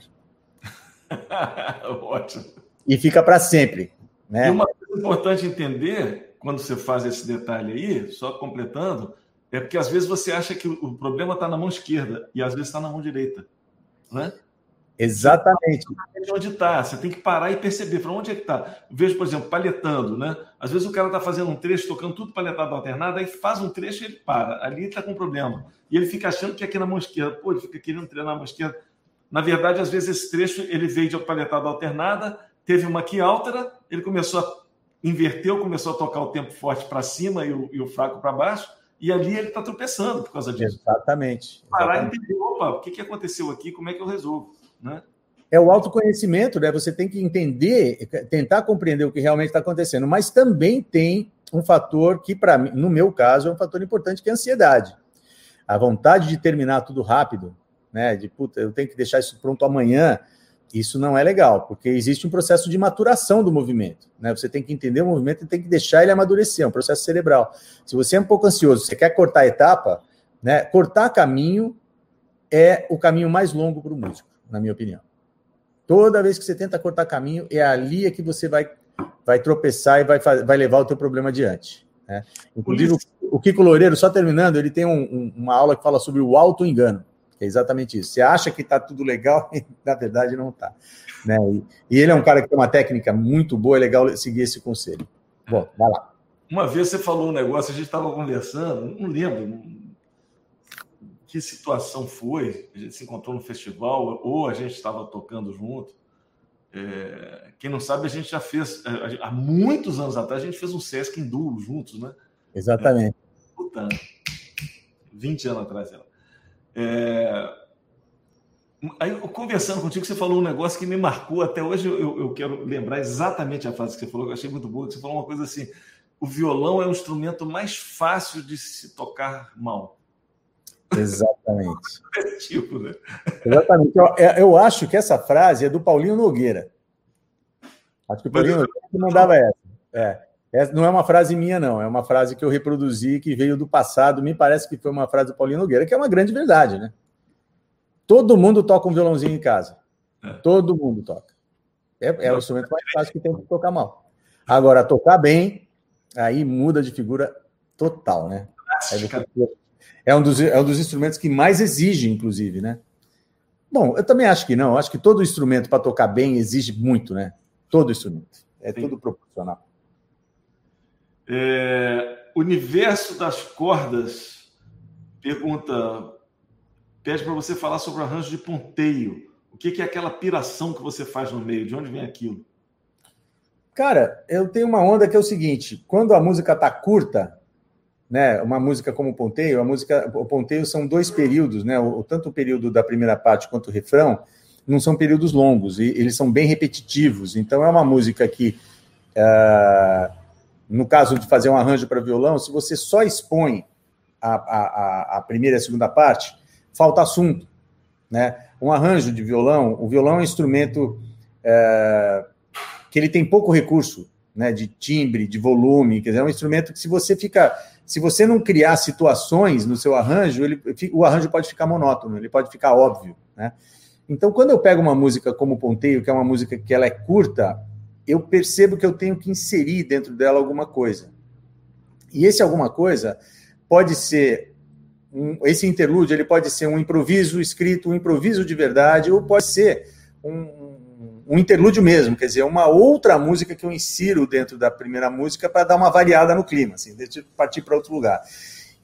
<laughs> Ótimo. E fica para sempre. Né? E uma coisa importante entender, quando você faz esse detalhe aí, só completando, é porque às vezes você acha que o problema está na mão esquerda e às vezes está na mão direita. Né? Exatamente. De onde está? Você tem que parar e perceber para onde é que está. Vejo, por exemplo, paletando, né? Às vezes o cara está fazendo um trecho, tocando tudo paletado alternado, aí faz um trecho e ele para. Ali está com problema. E ele fica achando que é aqui na mão esquerda. Pô, ele fica querendo treinar a mão esquerda. Na verdade, às vezes esse trecho ele veio de paletado alternada, teve uma aqui alta, ele começou a inverteu, começou a tocar o tempo forte para cima e o, e o fraco para baixo e ali ele está tropeçando por causa disso. Exatamente. Parar e entender, opa, o que, que aconteceu aqui, como é que eu resolvo, né? É o autoconhecimento, né? Você tem que entender, tentar compreender o que realmente está acontecendo, mas também tem um fator que, para no meu caso, é um fator importante, que é a ansiedade. A vontade de terminar tudo rápido, né? De puta, eu tenho que deixar isso pronto amanhã. Isso não é legal, porque existe um processo de maturação do movimento. Né? Você tem que entender o movimento e tem que deixar ele amadurecer, é um processo cerebral. Se você é um pouco ansioso, você quer cortar a etapa, né? cortar caminho é o caminho mais longo para o músico, na minha opinião. Toda vez que você tenta cortar caminho, é ali é que você vai, vai tropeçar e vai, vai levar o teu problema adiante. Né? Inclusive, o, o Kiko Loureiro, só terminando, ele tem um, um, uma aula que fala sobre o auto-engano. É exatamente isso. Você acha que está tudo legal <laughs> e, na verdade, não está. Né? E, e, ele é um cara que tem uma técnica muito boa, é legal seguir esse conselho. Bom, vai lá. Uma vez você falou um negócio, a gente estava conversando, não lembro que situação foi, a gente se encontrou no festival, ou a gente estava tocando junto. É, quem não sabe, a gente já fez, é, há muitos anos atrás, a gente fez um Sesc em duo juntos, né? Exatamente. É, puta, 20 anos atrás, ela. É... Aí, conversando contigo, você falou um negócio que me marcou. Até hoje eu, eu quero lembrar exatamente a frase que você falou, que eu achei muito boa. Que você falou uma coisa assim: o violão é o instrumento mais fácil de se tocar mal. Exatamente. <laughs> É tipo, né? Exatamente. Eu, é, eu, acho que essa frase é do Paulinho Nogueira. Acho que o Paulinho Nogueira mandava essa. É. Essa não é uma frase minha, não. É uma frase que eu reproduzi, que veio do passado. Me parece que foi uma frase do Paulinho Nogueira, que é uma grande verdade, né? Todo mundo toca um violãozinho em casa. É. Todo mundo toca. É, é o instrumento mais fácil que tem que tocar mal. Agora, tocar bem, aí muda de figura total, né? É um, dos, é um dos instrumentos que mais exige, inclusive, né? Bom, eu também acho que não. Eu acho que todo instrumento para tocar bem exige muito, né? Todo instrumento. É Sim. tudo proporcional. É, universo das cordas pergunta, pede para você falar sobre o arranjo de ponteio. O que, que é aquela piração que você faz no meio? De onde vem aquilo? Cara, eu tenho uma onda que é o seguinte: quando a música tá curta, né, uma música como o ponteio, a música, o ponteio são dois períodos, né, o, tanto o período da primeira parte quanto o refrão não são períodos longos e eles são bem repetitivos. Então é uma música que uh, no caso de fazer um arranjo para violão, se você só expõe a, a, a, primeira e a segunda parte, falta assunto. Né? Um arranjo de violão, o violão é um instrumento é, que ele tem pouco recurso né, de timbre, de volume, quer dizer, é um instrumento que se você fica, se você não criar situações no seu arranjo, ele, o arranjo pode ficar monótono, ele pode ficar óbvio, né? Então, quando eu pego uma música como Ponteio, que é uma música que ela é curta, eu percebo que eu tenho que inserir dentro dela alguma coisa. E esse alguma coisa pode ser um, esse interlúdio, ele pode ser um improviso escrito, um improviso de verdade, ou pode ser um, um interlúdio mesmo, quer dizer, uma outra música que eu insiro dentro da primeira música para dar uma variada no clima, assim, partir para outro lugar.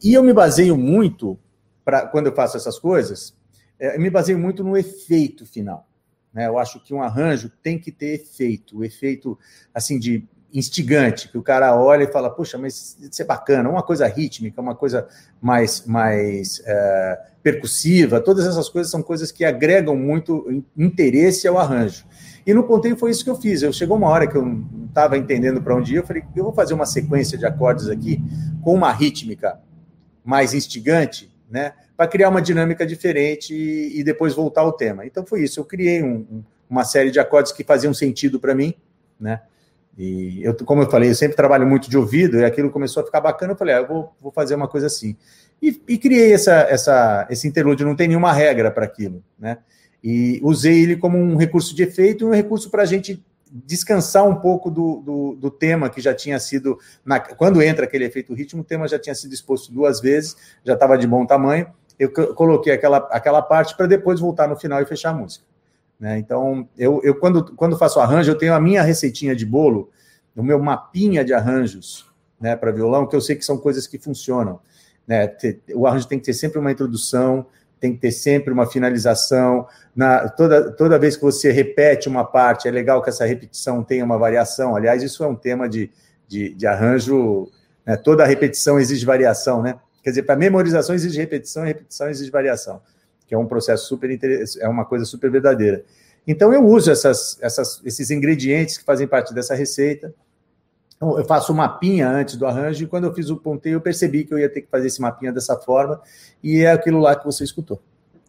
E eu me baseio muito, pra, quando eu faço essas coisas, é, eu me baseio muito no efeito final. Né? Eu acho que um arranjo tem que ter efeito, o efeito assim de instigante, que o cara olha e fala, puxa, mas isso é bacana, uma coisa rítmica, uma coisa mais, mais é, percussiva, todas essas coisas são coisas que agregam muito interesse ao arranjo. E no ponteio foi isso que eu fiz. Eu chegou uma hora que eu não estava entendendo para onde ir, eu falei, eu vou fazer uma sequência de acordes aqui com uma rítmica mais instigante, né, para criar uma dinâmica diferente e, e, depois voltar ao tema. Então foi isso. Eu criei um, uma série de acordes que faziam sentido para mim, né? E eu, como eu falei, eu sempre trabalho muito de ouvido, e aquilo começou a ficar bacana, eu falei, ah, eu vou, vou fazer uma coisa assim. E, e criei essa, essa, esse interlúdio, não tem nenhuma regra para aquilo, né? E usei ele como um recurso de efeito e um recurso para a gente descansar um pouco do, do, do, tema que já tinha sido. Na, quando entra aquele efeito ritmo, o tema já tinha sido exposto duas vezes, já estava de bom tamanho. Eu coloquei aquela, aquela parte para depois voltar no final e fechar a música. Né? Então, eu, eu quando, quando faço arranjo, eu tenho a minha receitinha de bolo, o meu mapinha de arranjos né, para violão, que eu sei que são coisas que funcionam. Né? O arranjo tem que ter sempre uma introdução, tem que ter sempre uma finalização. Na, toda, toda vez que você repete uma parte, é legal que essa repetição tenha uma variação. Aliás, isso é um tema de, de, de arranjo. Né? Toda repetição exige variação, né? Quer dizer, para memorização exige repetição, e repetição exige variação que é um processo super interessante, é uma coisa super verdadeira. Então eu uso essas, essas, esses ingredientes que fazem parte dessa receita. Então, eu faço um mapinha antes do arranjo, e quando eu fiz o ponteio, eu percebi que eu ia ter que fazer esse mapinha dessa forma, e é aquilo lá que você escutou.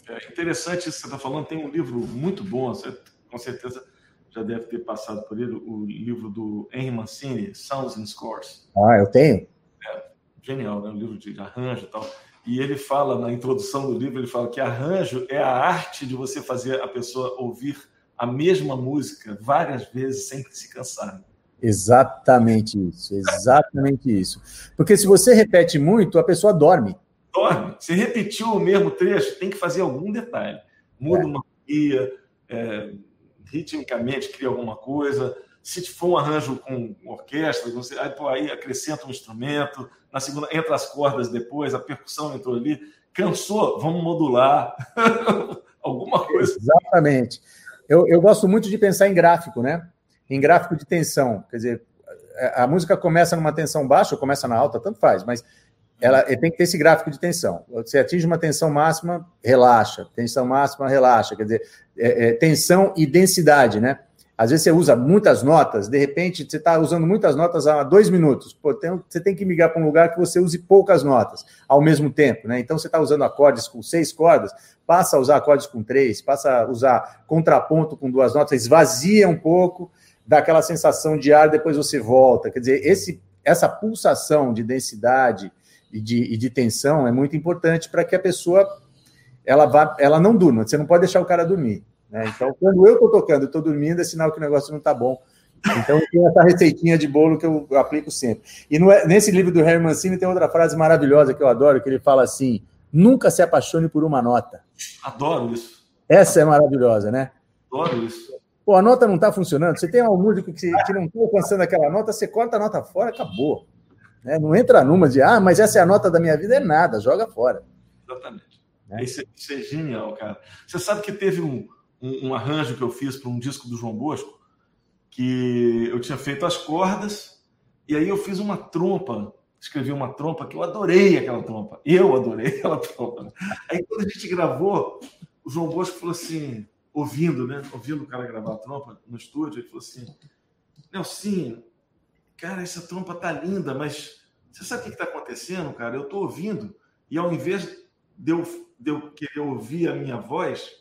É interessante isso que você está falando. Tem um livro muito bom, você com certeza já deve ter passado por ele, o livro do Henry Mancini, Sounds and Scores. Ah, eu tenho. É, genial, né? Um livro de arranjo e tal. E ele fala, na introdução do livro, ele fala que arranjo é a arte de você fazer a pessoa ouvir a mesma música várias vezes sem se cansar. Exatamente isso, exatamente isso. Porque se você repete muito, a pessoa dorme. Dorme. Se repetiu o mesmo trecho, tem que fazer algum detalhe. Muda é. uma guia, é, ritmicamente cria alguma coisa. Se for um arranjo com orquestra, você, aí, pô, aí acrescenta um instrumento, na segunda entra as cordas depois, a percussão entrou ali, cansou, vamos modular <laughs> alguma coisa. Exatamente. Eu, eu gosto muito de pensar em gráfico, né? Em gráfico de tensão. Quer dizer, a música começa numa tensão baixa ou começa na alta, tanto faz, mas ela tem que ter esse gráfico de tensão. Você atinge uma tensão máxima, relaxa. Tensão máxima, relaxa. Quer dizer, é, é, tensão e densidade, né? Às vezes você usa muitas notas, de repente você está usando muitas notas há dois minutos. Pô, tem, você tem que migrar para um lugar que você use poucas notas ao mesmo tempo, né? Então você está usando acordes com seis cordas, passa a usar acordes com três, passa a usar contraponto com duas notas, esvazia um pouco, dá aquela sensação de ar, depois você volta. Quer dizer, esse, essa pulsação de densidade e de, e de tensão é muito importante para que a pessoa ela, vá, ela não durma. Você não pode deixar o cara dormir. Né? Então, quando eu estou tocando estou dormindo, é sinal que o negócio não está bom. Então, tem essa receitinha de bolo que eu aplico sempre. E no, nesse livro do Harry Mancini tem outra frase maravilhosa que eu adoro, que ele fala assim: nunca se apaixone por uma nota. Adoro isso. Essa é maravilhosa, né? Adoro isso. Pô, a nota não está funcionando. Você tem um músico que, que não está alcançando aquela nota, você corta a nota fora, acabou. Né? Não entra numa de, ah, mas essa é a nota da minha vida, é nada, joga fora. Exatamente. Né? Isso, é, isso é genial, cara. Você sabe que teve um, um, um arranjo que eu fiz para um disco do João Bosco, que eu tinha feito as cordas, e aí eu fiz uma trompa, escrevi uma trompa que eu adorei aquela trompa. Eu adorei <laughs> aquela trompa. Né? Aí quando a gente gravou, o João Bosco falou assim, ouvindo, né? Ouvindo o cara gravar a trompa no estúdio, ele falou assim: Nelson, cara, essa trompa tá linda, mas você sabe o que está acontecendo, cara? Eu estou ouvindo, e ao invés de eu, de eu querer ouvir a minha voz,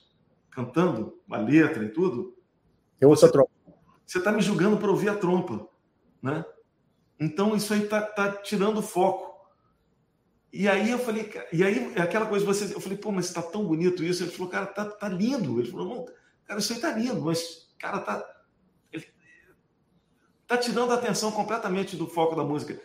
cantando uma letra e tudo. Eu ouço você, a trompa. Você está me julgando para ouvir a trompa, né? Então isso aí tá, tá tirando foco. E aí eu falei, e aí é aquela coisa, você, eu falei, pô, mas está tão bonito isso. Ele falou, cara, tá, tá lindo. Ele falou, não, cara, isso aí tá lindo, mas, cara, tá. Ele, tá tirando a atenção completamente do foco da música.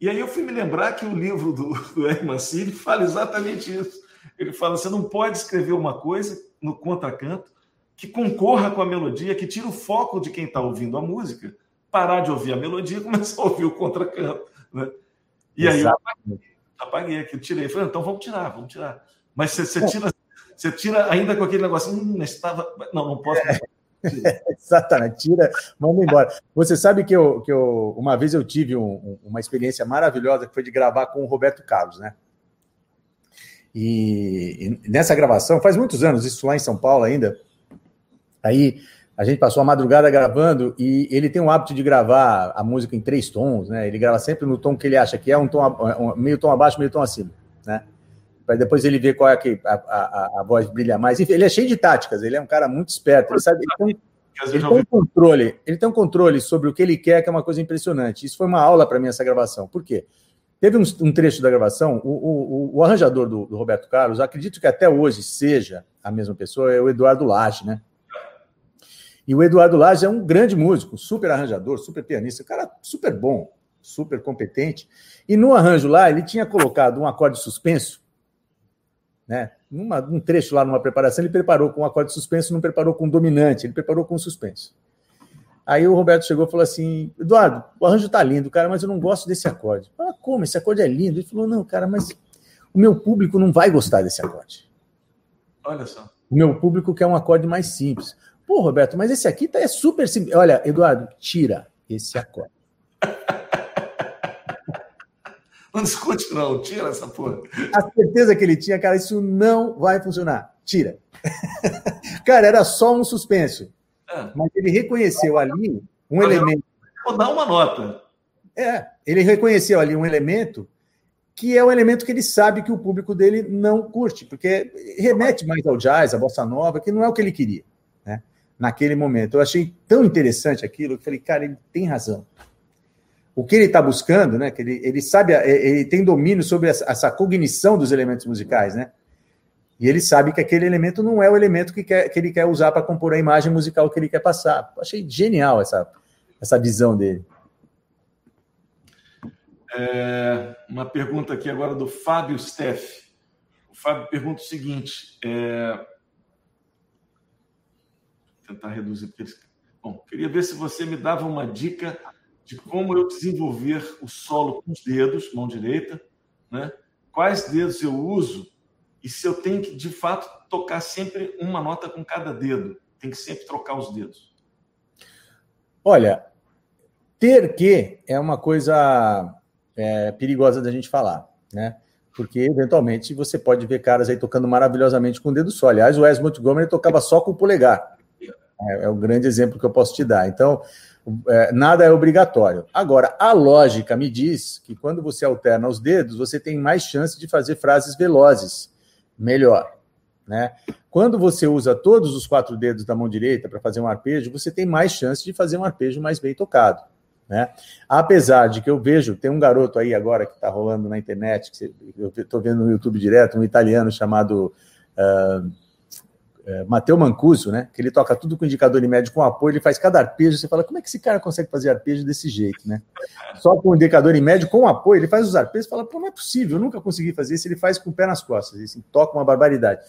E aí eu fui me lembrar que o livro do, do Herman Cine fala exatamente isso. Ele fala: você não pode escrever uma coisa no contracanto que concorra com a melodia, que tira o foco de quem está ouvindo a música, parar de ouvir a melodia e <laughs> começar a ouvir o contracanto. Né? E aí eu apaguei, apaguei aqui, tirei. Falei, então vamos tirar, vamos tirar. Mas você, você tira, você tira ainda com aquele negócio, hum, estava. Não, não posso. É. <laughs> Exatamente, tira, manda embora. Você sabe que eu, que eu uma vez eu tive um, uma experiência maravilhosa que foi de gravar com o Roberto Carlos, né? E, e, nessa gravação, faz muitos anos, isso lá em São Paulo ainda. Aí a gente passou a madrugada gravando e ele tem o hábito de gravar a música em três tons, né? Ele grava sempre no tom que ele acha que é um tom um, meio tom abaixo, meio tom acima, né? Para depois ele ver qual é que a, a, a, voz brilha mais. Enfim, ele é cheio de táticas, ele é um cara muito esperto, ele sabe. Ele tem, ele tem um controle, ele tem um controle sobre o que ele quer, que é uma coisa impressionante. Isso foi uma aula para mim essa gravação. Por quê? Teve um, um trecho da gravação, o, o, o arranjador do, do, Roberto Carlos, acredito que até hoje seja a mesma pessoa, é o Eduardo Lage, né? E o Eduardo Lage é um grande músico, super arranjador, super pianista, cara super bom, super competente. E no arranjo lá, ele tinha colocado um acorde suspenso, né? Numa, um trecho lá numa preparação, ele preparou com um acorde suspenso, não preparou com dominante, ele preparou com suspenso. Aí o Roberto chegou e falou assim: Eduardo, o arranjo tá lindo, cara, mas eu não gosto desse acorde. Ah, como? Esse acorde é lindo. Ele falou: não, cara, mas o meu público não vai gostar desse acorde. Olha só. O meu público quer um acorde mais simples. Pô, Roberto, mas esse aqui tá, é super simples. Olha, Eduardo, tira esse acorde. <laughs> Não discute, não, tira essa porra. A certeza que ele tinha, cara, isso não vai funcionar. Tira. <laughs> cara, era só um suspenso. É. Mas ele reconheceu ali um Mas elemento. Vou dar uma nota. É, ele reconheceu ali um elemento que é um elemento que ele sabe que o público dele não curte, porque remete mais ao jazz, à bossa nova, que não é o que ele queria, né? Naquele momento. Eu achei tão interessante aquilo, que falei, cara, ele tem razão. O que ele está buscando, né? Que ele, ele sabe, ele tem domínio sobre essa, essa cognição dos elementos musicais, né? E ele sabe que aquele elemento não é o elemento que, quer, que ele quer usar para compor a imagem musical que ele quer passar. Achei genial essa, essa visão dele. É, uma pergunta aqui agora do Fábio Steff. O Fábio pergunta o seguinte: é... Vou tentar reduzir. Bom, queria ver se você me dava uma dica de como eu desenvolver o solo com os dedos, mão direita, né? Quais dedos eu uso e se eu tenho que, de fato, tocar sempre uma nota com cada dedo, tem que sempre trocar os dedos. Olha, ter que é uma coisa é, perigosa da gente falar, né? Porque, eventualmente, você pode ver caras aí tocando maravilhosamente com o dedo só. Aliás, o Wes Montgomery tocava só com o polegar. É, é um grande exemplo que eu posso te dar. Então, é, nada é obrigatório. Agora, a lógica me diz que quando você alterna os dedos, você tem mais chance de fazer frases velozes melhor. Né? Quando você usa todos os quatro dedos da mão direita para fazer um arpejo, você tem mais chance de fazer um arpejo mais bem tocado. Né? Apesar de que eu vejo, tem um garoto aí agora que está rolando na internet, que eu estou vendo no YouTube direto, um italiano chamado uh, é, Matteo Mancuso, né? Que ele toca tudo com indicador de médio com apoio, ele faz cada arpejo, você fala, como é que esse cara consegue fazer arpejo desse jeito, né? Só com indicador em médio com apoio, ele faz os arpejos e fala, pô, não é possível, eu nunca consegui fazer isso, ele faz com o pé nas costas, assim, toca uma barbaridade.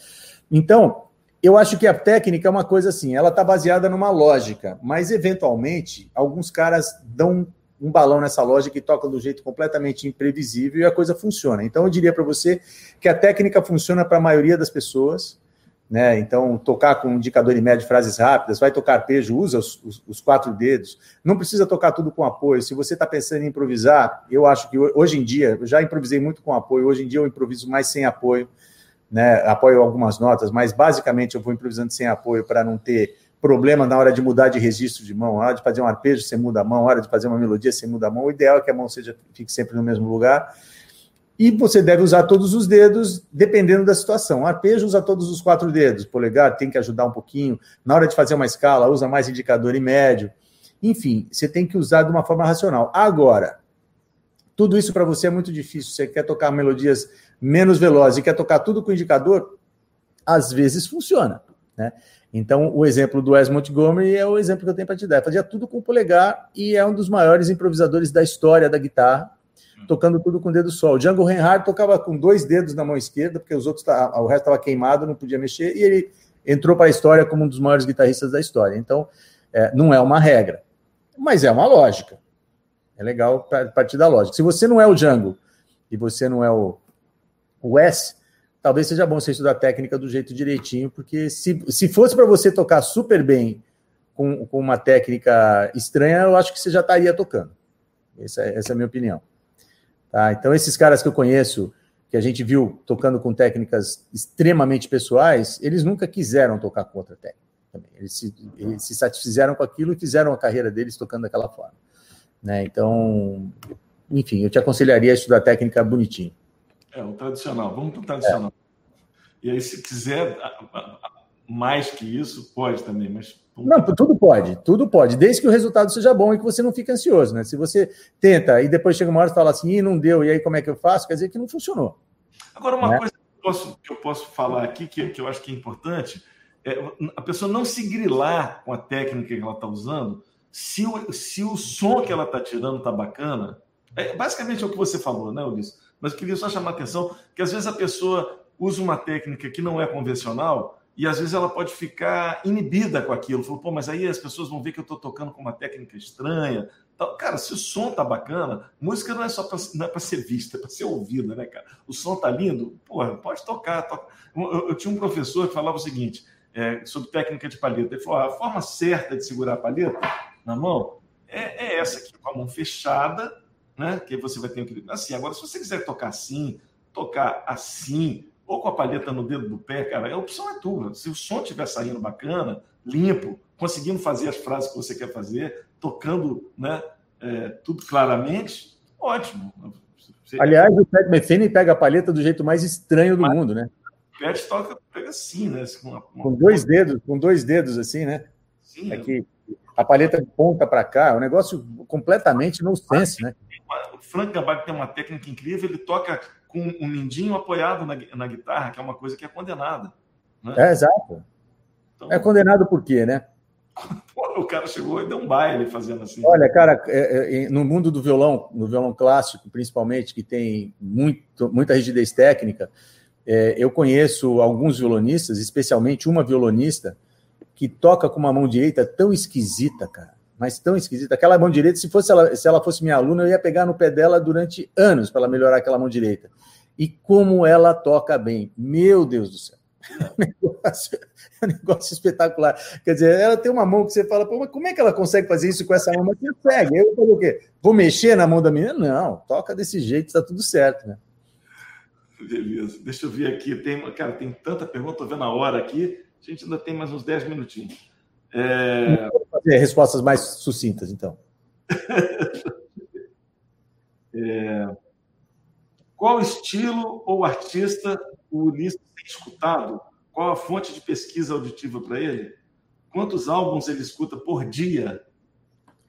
Então, eu acho que a técnica é uma coisa assim, ela está baseada numa lógica, mas eventualmente alguns caras dão um balão nessa lógica e tocam do jeito completamente imprevisível e a coisa funciona. Então eu diria para você que a técnica funciona para a maioria das pessoas, né? Então, tocar com indicador em médio frases rápidas, vai tocar arpejo, usa os, os, os, quatro dedos. Não precisa tocar tudo com apoio. Se você está pensando em improvisar, eu acho que hoje em dia, eu já improvisei muito com apoio, hoje em dia eu improviso mais sem apoio, né? Apoio algumas notas, mas basicamente eu vou improvisando sem apoio para não ter problema na hora de mudar de registro de mão, na hora de fazer um arpejo, você muda a mão, na hora de fazer uma melodia, você muda a mão. O ideal é que a mão seja, fique sempre no mesmo lugar. E você deve usar todos os dedos, dependendo da situação. Arpejo usa todos os quatro dedos. Polegar tem que ajudar um pouquinho. Na hora de fazer uma escala, usa mais indicador e médio. Enfim, você tem que usar de uma forma racional. Agora, tudo isso para você é muito difícil. Você quer tocar melodias menos velozes e quer tocar tudo com indicador, às vezes funciona. Né? Então, o exemplo do Wes Montgomery é o exemplo que eu tenho para te dar. Fazia tudo com o polegar e é um dos maiores improvisadores da história da guitarra tocando tudo com o dedo só. O Django Reinhardt tocava com dois dedos na mão esquerda, porque os outros tá, o resto estava queimado, não podia mexer, e ele entrou para a história como um dos maiores guitarristas da história. Então, é, não é uma regra, mas é uma lógica. É legal partir da lógica. Se você não é o Django e você não é o, o Wes, talvez seja bom você estudar técnica do jeito direitinho, porque se, se fosse para você tocar super bem com, com uma técnica estranha, eu acho que você já estaria tocando. Essa, é, essa é a minha opinião. Tá? Então, esses caras que eu conheço, que a gente viu tocando com técnicas extremamente pessoais, eles nunca quiseram tocar com outra técnica. Eles se, eles se satisfizeram com aquilo e fizeram a carreira deles tocando daquela forma. Né? Então, enfim, eu te aconselharia a estudar técnica bonitinho. É, o tradicional. Vamos para o tradicional. É. E aí, se quiser mais que isso, pode também, mas. Não, tudo pode, tudo pode, desde que o resultado seja bom e que você não fique ansioso, né? Se você tenta e depois chega uma hora e fala assim, Ih, não deu, e aí como é que eu faço? Quer dizer que não funcionou. Agora, uma né? coisa que eu, posso, que eu posso falar aqui, que, que eu acho que é importante, é a pessoa não se grilar com a técnica que ela está usando, se o, se o som que ela está tirando está bacana. É, basicamente é o que você falou, né, Ulisses? Mas eu queria só chamar a atenção que às vezes a pessoa usa uma técnica que não é convencional e às vezes ela pode ficar inibida com aquilo. Falou, pô, mas aí as pessoas vão ver que eu estou tocando com uma técnica estranha. Cara, se o som tá bacana, música não é só para é ser vista, é para ser ouvida, né, cara? O som tá lindo, porra, pode tocar. Toca. Eu, eu, tinha um professor que falava o seguinte é, sobre técnica de palheta. Ele falou: a forma certa de segurar a palheta na mão é, é essa aqui, com a mão fechada, né? Que você vai ter um equilíbrio. Assim, agora, se você quiser tocar assim, tocar assim, ou com a palheta no dedo do pé, cara, a opção é tua. Se o som estiver saindo bacana, limpo, conseguindo fazer as frases que você quer fazer, tocando né, é, tudo claramente, ótimo. Você... Aliás, o Pat Metheny pega a palheta do jeito mais estranho do Mas, mundo, né? O Pat toca, pega assim, né? Com, uma, uma... com dois dedos, com dois dedos assim, né? Sim. Aqui. A palheta de ponta para cá, é um negócio completamente no sense, né? O Frank Gabag tem uma técnica incrível, ele toca com um mindinho apoiado na, na guitarra, que é uma coisa que é condenada. Né? É, exato. Então, é condenado por quê, né? <laughs> o cara chegou e deu um baile fazendo assim. Olha, cara, é, é, no mundo do violão, no violão clássico, principalmente, que tem muito, muita rigidez técnica, é, eu conheço alguns violonistas, especialmente uma violonista, que toca com uma mão direita tão esquisita, cara mas tão esquisita. Aquela mão direita, se, fosse ela, se ela fosse minha aluna, eu ia pegar no pé dela durante anos para ela melhorar aquela mão direita. E como ela toca bem. Meu Deus do céu. <laughs> É um negócio, é um negócio espetacular. Quer dizer, ela tem uma mão que você fala, mas como é que ela consegue fazer isso com essa mão? Mas consegue. Eu falei o quê? Vou mexer na mão da menina? Não, toca desse jeito, está tudo certo, né? Beleza. Deixa eu ver aqui. Tem, cara, tem tanta pergunta, estou vendo a hora aqui. A gente ainda tem mais uns 10 minutinhos. É... Vou fazer respostas mais sucintas, então. <laughs> é... Qual estilo ou artista o Ulisses tem escutado? Qual a fonte de pesquisa auditiva para ele? Quantos álbuns ele escuta por dia?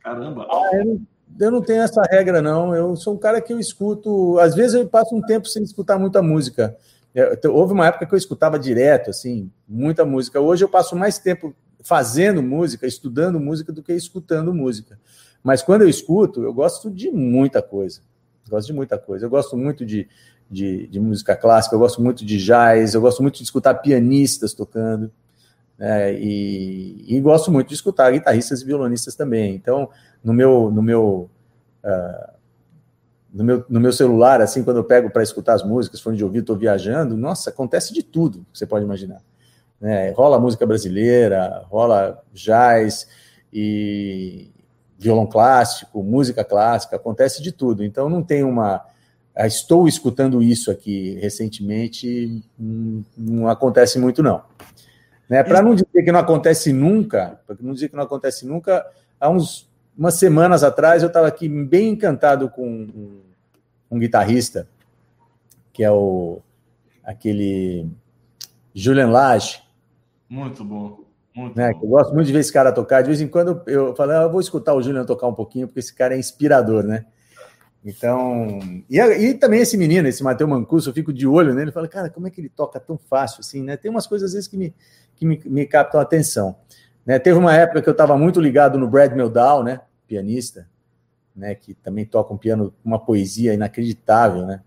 Caramba! Ah, eu, não, eu não tenho essa regra, não. Eu sou um cara que eu escuto. Às vezes eu passo um tempo sem escutar muita música. houve uma época que eu escutava direto, assim, muita música. Hoje eu passo mais tempo fazendo música, estudando música, do que escutando música. Mas quando eu escuto, eu gosto de muita coisa. Gosto de muita coisa. Eu gosto muito de, de, de música clássica, eu gosto muito de jazz, eu gosto muito de escutar pianistas tocando. Né, e, e, gosto muito de escutar guitarristas e violonistas também. Então, no meu, no meu, uh, no meu, no meu celular, assim, quando eu pego para escutar as músicas, fone de ouvido, estou viajando, nossa, acontece de tudo que você pode imaginar. Né? Rola música brasileira, rola jazz e violão clássico, música clássica, acontece de tudo. Então não tem uma. Ah, estou escutando isso aqui recentemente, não acontece muito, não. Né? Para não dizer que não acontece nunca, para não dizer que não acontece nunca, há uns umas semanas atrás eu estava aqui bem encantado com um, um, guitarrista, que é o aquele Julian Lage, muito bom. Muito né? bom. Eu gosto muito de ver esse cara tocar. De vez em quando eu falo, ah, eu vou escutar o Julian tocar um pouquinho, porque esse cara é inspirador, né? Então, e, e também esse menino, esse Matheus Mancuso, eu fico de olho nele e falo, cara, como é que ele toca tão fácil assim, né? Tem umas coisas às vezes que me, que me, me captam a atenção. Né? Teve uma época que eu estava muito ligado no Brad Meldau, né? Pianista, né? Que também toca um piano, uma poesia inacreditável, né?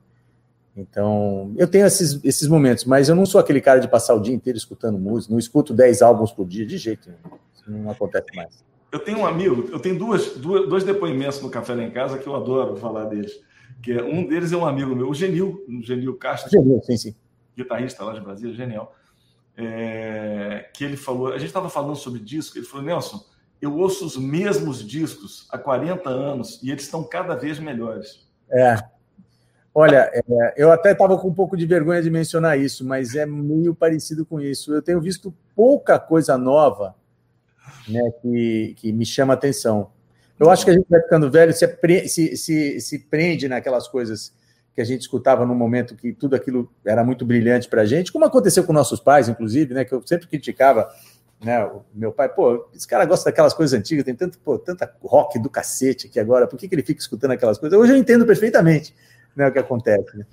Então, eu tenho esses, esses momentos, mas eu não sou aquele cara de passar o dia inteiro escutando música, não escuto 10 álbuns por dia, de jeito nenhum. Isso não acontece mais. Eu tenho um amigo, eu tenho duas, duas, dois depoimentos no Café lá em Casa que eu adoro falar deles. Que é, um deles é um amigo meu, o Genil, o Genil Castro. Genil, sim, sim. Guitarrista lá de Brasília, genial. É, que ele falou, a gente estava falando sobre disco, ele falou, Nelson, eu ouço os mesmos discos há 40 anos e eles estão cada vez melhores. É. Olha, é, eu até estava com um pouco de vergonha de mencionar isso, mas é meio parecido com isso. Eu tenho visto pouca coisa nova né, que, que me chama atenção. Eu acho que a gente vai ficando velho, se, se, se, se prende naquelas coisas que a gente escutava no momento que tudo aquilo era muito brilhante para a gente, como aconteceu com nossos pais, inclusive, né, que eu sempre criticava né, o meu pai, pô, esse cara gosta daquelas coisas antigas, tem tanto, pô, tanta rock do cacete aqui agora, por que, que ele fica escutando aquelas coisas? Hoje eu entendo perfeitamente né, o que acontece. Né?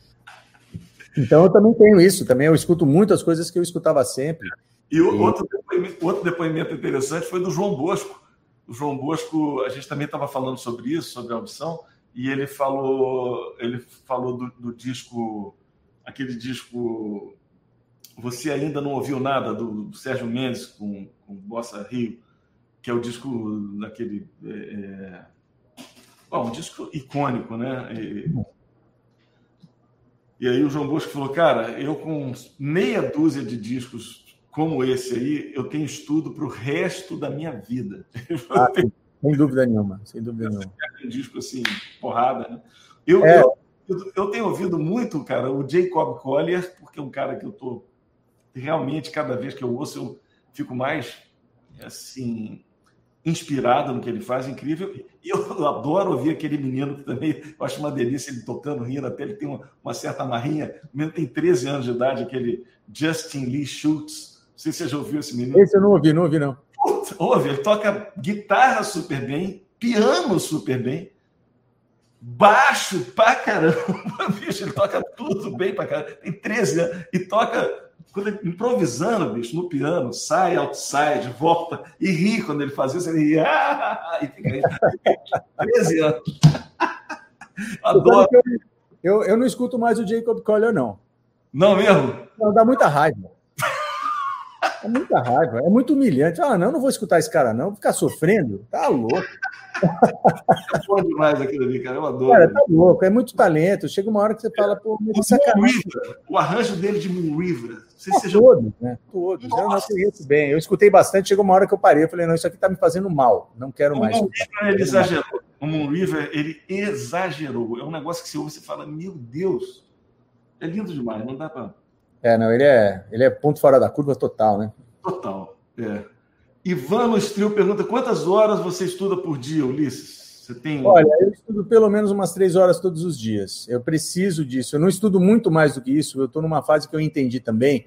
Então eu também tenho isso, também eu escuto muitas coisas que eu escutava sempre. E, e... Outro, depoimento, outro depoimento interessante foi do João Bosco. O João Bosco, a gente também estava falando sobre isso, sobre a audição, e ele falou, ele falou do, do disco, aquele disco Você Ainda Não Ouviu Nada, do Sérgio Mendes com, com Bossa Rio, que é o disco daquele. É, é bom, um disco icônico, né? E, e aí o João Bosco falou, cara, eu com meia dúzia de discos como esse aí, eu tenho estudo para o resto da minha vida. <laughs> Ah, sem dúvida nenhuma, sem dúvida nenhuma. Um disco assim, porrada, né? Eu, é. eu, eu, tenho ouvido muito, cara, o Jacob Collier, porque é um cara que eu tô realmente, cada vez que eu ouço, eu fico mais assim inspirado no que ele faz, incrível. E eu <laughs> adoro ouvir aquele menino que também eu acho uma delícia ele tocando, rindo, até ele tem uma, uma certa marrinha. O menino tem 13 anos de idade, aquele Justin Lee Schultz. Não sei se você já ouviu esse menino. Esse eu não ouvi, não ouvi, não. ouve, ele toca guitarra super bem, piano super bem, baixo pra caramba, <laughs> bicho, ele toca tudo bem pra caramba. Tem 13 anos e toca quando ele, improvisando, bicho, no piano, sai outside, volta e ri quando ele faz isso, ele ri, ah, <laughs> e fica aí. 13 anos. <laughs> Adoro. Eu, eu não escuto mais o Jacob Collier, não. Não mesmo? Não, dá muita raiva. É muita raiva, é muito humilhante. Ah, não, não vou escutar esse cara, não, vou ficar sofrendo. Tá louco. É bom demais aquilo ali, cara. Eu adoro. Cara, tá louco, é muito talento. Chega uma hora que você fala, pô, o, sacanagem. o arranjo dele de Moon River. Não, se todos, já... né? Nossa. Eu não conheço bem. Eu escutei bastante, chegou uma hora que eu parei. Eu falei, não, isso aqui tá me fazendo mal. Não quero o mais. Moon River, ele exagerou. O Moon River, ele exagerou. É um negócio que você ouve e você fala, meu Deus, é lindo demais, não dá para. É, não, ele é, ele é ponto fora da curva total, né? Total, é. Ivan no Estril pergunta: quantas horas você estuda por dia, Ulisses? Você tem. Olha, eu estudo pelo menos umas três horas todos os dias. Eu preciso disso. Eu não estudo muito mais do que isso. Eu estou numa fase que eu entendi também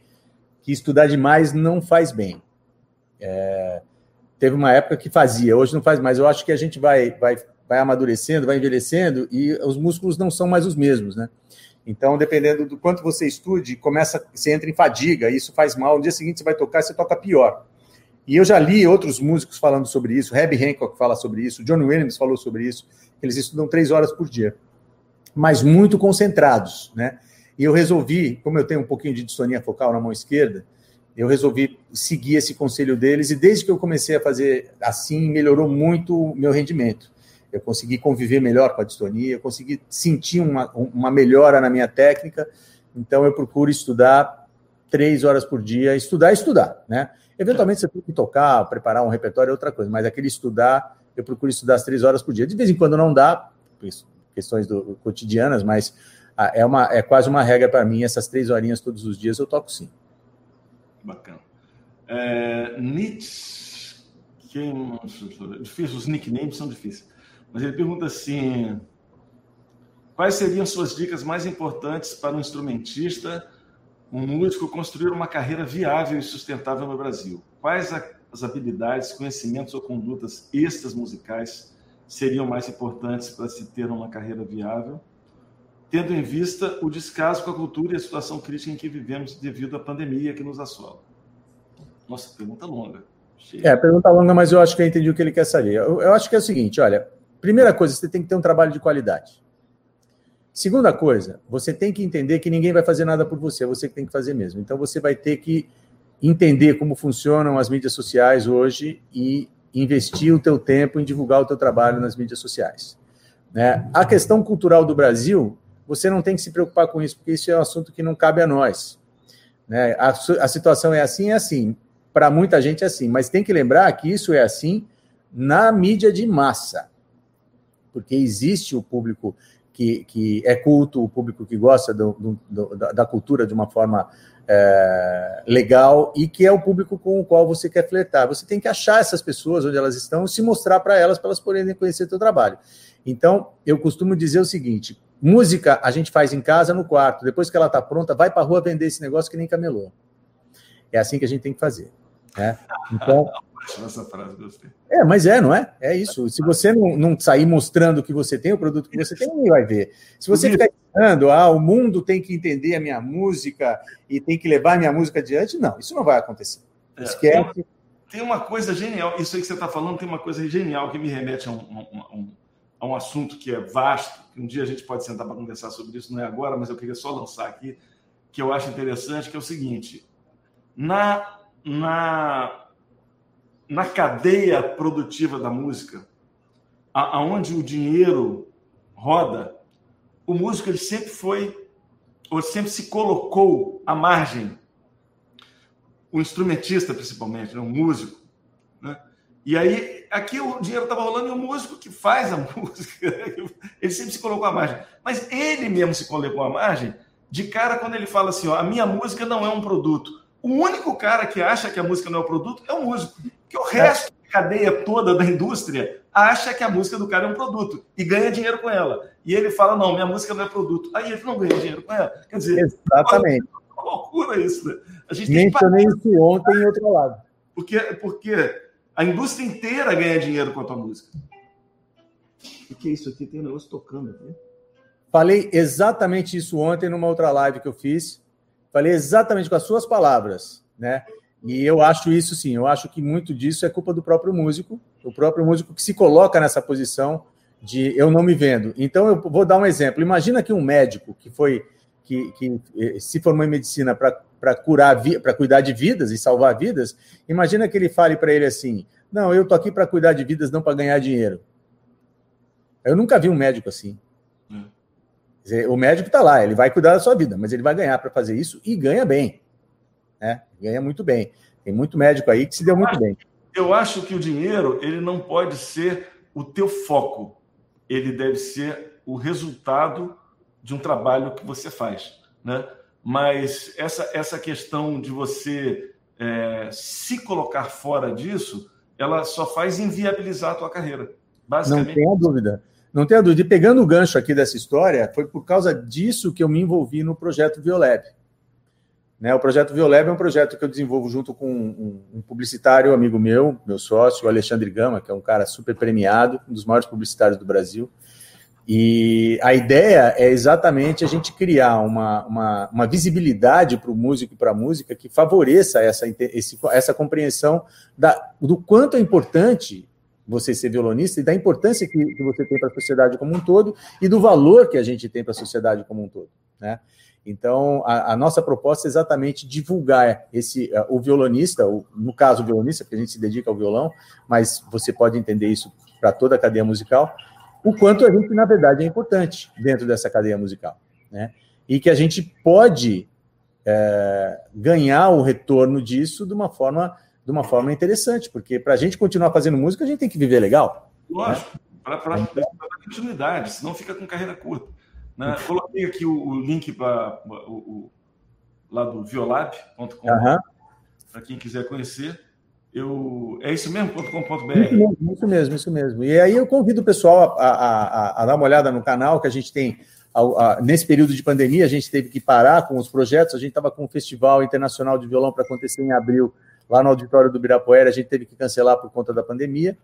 que estudar demais não faz bem. É... Teve uma época que fazia, hoje não faz mais. Eu acho que a gente vai, vai, vai amadurecendo, vai envelhecendo e os músculos não são mais os mesmos, né? Então, dependendo do quanto você estude, começa, você entra em fadiga, isso faz mal. No dia seguinte você vai tocar, você toca pior. E eu já li outros músicos falando sobre isso, Herbie Hancock fala sobre isso, John Williams falou sobre isso, eles estudam três horas por dia, mas muito concentrados, né? E eu resolvi, como eu tenho um pouquinho de distonia focal na mão esquerda, eu resolvi seguir esse conselho deles e desde que eu comecei a fazer assim, melhorou muito o meu rendimento. Eu consegui conviver melhor com a distonia, eu consegui sentir uma, uma melhora na minha técnica, então eu procuro estudar três horas por dia, estudar estudar, né? Eventualmente você tem que tocar, preparar um repertório é outra coisa, mas aquele estudar, eu procuro estudar as três horas por dia. De vez em quando não dá, questões do, cotidianas, mas ah, é, uma, é quase uma regra para mim, essas três horinhas todos os dias eu toco sim. Bacana. É, Nietzsche, quem, difícil, os nicknames são difíceis, mas ele pergunta assim: quais seriam suas dicas mais importantes para um instrumentista um músico construir uma carreira viável e sustentável no Brasil? Quais as habilidades, conhecimentos ou condutas extras musicais seriam mais importantes para se ter uma carreira viável, tendo em vista o descaso com a cultura e a situação crítica em que vivemos devido à pandemia que nos assola? Nossa, pergunta longa. Cheia. É, pergunta longa, mas eu acho que eu entendi o que ele quer saber. Eu, eu acho que é o seguinte, olha, primeira coisa, você tem que ter um trabalho de qualidade. Segunda coisa, você tem que entender que ninguém vai fazer nada por você, é você que tem que fazer mesmo. Então você vai ter que entender como funcionam as mídias sociais hoje e investir o teu tempo em divulgar o teu trabalho nas mídias sociais. Né? A questão cultural do Brasil, você não tem que se preocupar com isso, porque isso é um assunto que não cabe a nós. Né? A, a situação é assim, é assim. Para muita gente é assim, mas tem que lembrar que isso é assim na mídia de massa. Porque existe o público que, que é culto, o público que gosta do, do, da cultura de uma forma é, legal e que é o público com o qual você quer flertar. Você tem que achar essas pessoas onde elas estão e se mostrar para elas, para elas poderem conhecer seu trabalho. Então, eu costumo dizer o seguinte: música a gente faz em casa, no quarto. Depois que ela está pronta, vai para a rua vender esse negócio que nem camelô. É assim que a gente tem que fazer. Né? Então, essa frase, gostei. É, mas é, não é? É isso. Se você não, não sair mostrando o que você tem, o produto que você tem, ninguém vai ver. Se você ficar dizendo, ah, o mundo tem que entender a minha música e tem que levar a minha música adiante, não, isso não vai acontecer. É, Esquece. Tem uma coisa genial, isso aí que você está falando tem uma coisa genial que me remete a um, a um, a um assunto que é vasto, que um dia a gente pode sentar para conversar sobre isso, não é agora, mas eu queria só lançar aqui, que eu acho interessante, que é o seguinte, na, na na cadeia produtiva da música, aonde o dinheiro roda, o músico ele sempre foi ou sempre se colocou à margem. O instrumentista, principalmente, né? o músico. Né? E aí, aqui o dinheiro estava rolando e o músico que faz a <laughs> música, ele sempre se colocou à margem. Mas ele mesmo se colocou à margem de cara quando ele fala assim: ó, a minha música não é um produto. O único cara que acha que a música não é um produto é o músico. Que o resto da cadeia toda da indústria acha que a música do cara é um produto e ganha dinheiro com ela. E ele fala: não, minha música não é produto. Aí ele não ganha dinheiro com ela. Quer dizer, exatamente. <laughs> É uma loucura isso, né? A gente Mencionei isso ontem em outro lado. Porque, porque a indústria inteira ganha dinheiro com a tua música. O que é isso aqui? Tem um negócio tocando aqui. Falei exatamente isso ontem numa outra live que eu fiz. Falei exatamente com as suas palavras, né? E eu acho isso sim, eu acho que muito disso é culpa do próprio músico, o próprio músico que se coloca nessa posição de eu não me vendo. Então eu vou dar um exemplo. Imagina que um médico que foi que, que eh, se formou em medicina para curar, para cuidar de vidas e salvar vidas, imagina que ele fale para ele assim: "Não, eu tô aqui para cuidar de vidas, não para ganhar dinheiro". Eu nunca vi um médico assim. Hum. O médico está lá, ele vai cuidar da sua vida, mas ele vai ganhar para fazer isso e ganha bem né? Ganha muito bem. Tem muito médico aí que se deu muito bem. Eu acho que o dinheiro ele não pode ser o teu foco. Ele deve ser o resultado de um trabalho que você faz, né? Mas essa essa questão de você é, se colocar fora disso, ela só faz inviabilizar a tua carreira. Basicamente. Não tenha dúvida. Não tenha dúvida. E pegando o gancho aqui dessa história, foi por causa disso que eu me envolvi no projeto Violab. Né, o projeto Violab é um projeto que eu desenvolvo junto com um, um, publicitário amigo meu, meu sócio, o Alexandre Gama, que é um cara super premiado, um dos maiores publicitários do Brasil. E a ideia é exatamente a gente criar uma, uma, uma visibilidade para o músico e para a música que favoreça essa, esse, essa compreensão da, do quanto é importante você ser violonista e da importância que, que você tem para a sociedade como um todo e do valor que a gente tem para a sociedade como um todo. Né? Então, a, a, nossa proposta é exatamente divulgar esse uh, o violonista, o, no caso o violonista, porque a gente se dedica ao violão, mas você pode entender isso para toda a cadeia musical, o quanto a gente, na verdade, é importante dentro dessa cadeia musical. Né? E que a gente pode é, ganhar o retorno disso de uma forma, de uma forma interessante, porque para a gente continuar fazendo música, a gente tem que viver legal. Lógico, né? para então, continuidade, senão fica com carreira curta. Né? Coloquei aqui o, o link para o, o, lá do violab.com uhum. para quem quiser conhecer. Eu, é isso mesmo? .com.br? Isso mesmo, isso mesmo, isso mesmo. E aí eu convido o pessoal a, a, a, a dar uma olhada no canal, que a gente tem. nesse período de pandemia, a gente teve que parar com os projetos. A gente estava com um festival internacional de violão para acontecer em abril, lá no auditório do Birapuera. A gente teve que cancelar por conta da pandemia.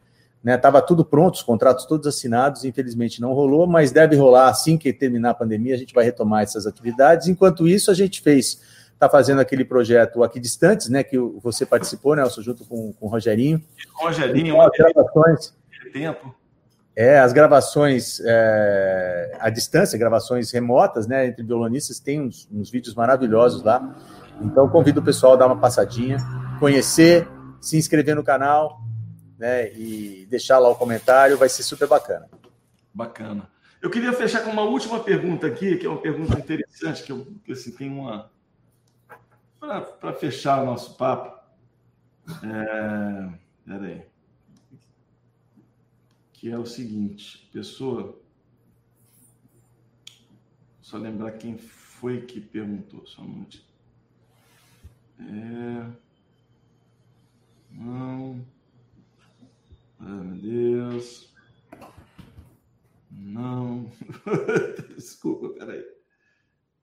Estava né, tudo pronto, os contratos todos assinados, infelizmente não rolou, mas deve rolar assim que terminar a pandemia, a gente vai retomar essas atividades. Enquanto isso, a gente fez, está fazendo aquele projeto aqui distantes, né? Que você participou, Nelson, junto com, com o Rogerinho. Rogerinho, as gravações. Tempo. É, as gravações é, à distância, gravações remotas, né? Entre violonistas, tem uns, uns vídeos maravilhosos lá. Então, convido o pessoal a dar uma passadinha, conhecer, se inscrever no canal né, e deixar lá o comentário, vai ser super bacana. Bacana. Eu queria fechar com uma última pergunta aqui, que é uma pergunta interessante, que eu que, assim, tem uma. Para fechar o nosso papo. É... Peraí. que é o seguinte, pessoa. Só lembrar quem foi que perguntou, só um minutinho. É... Não. Ai, meu Deus. Não. <laughs> Desculpa, peraí.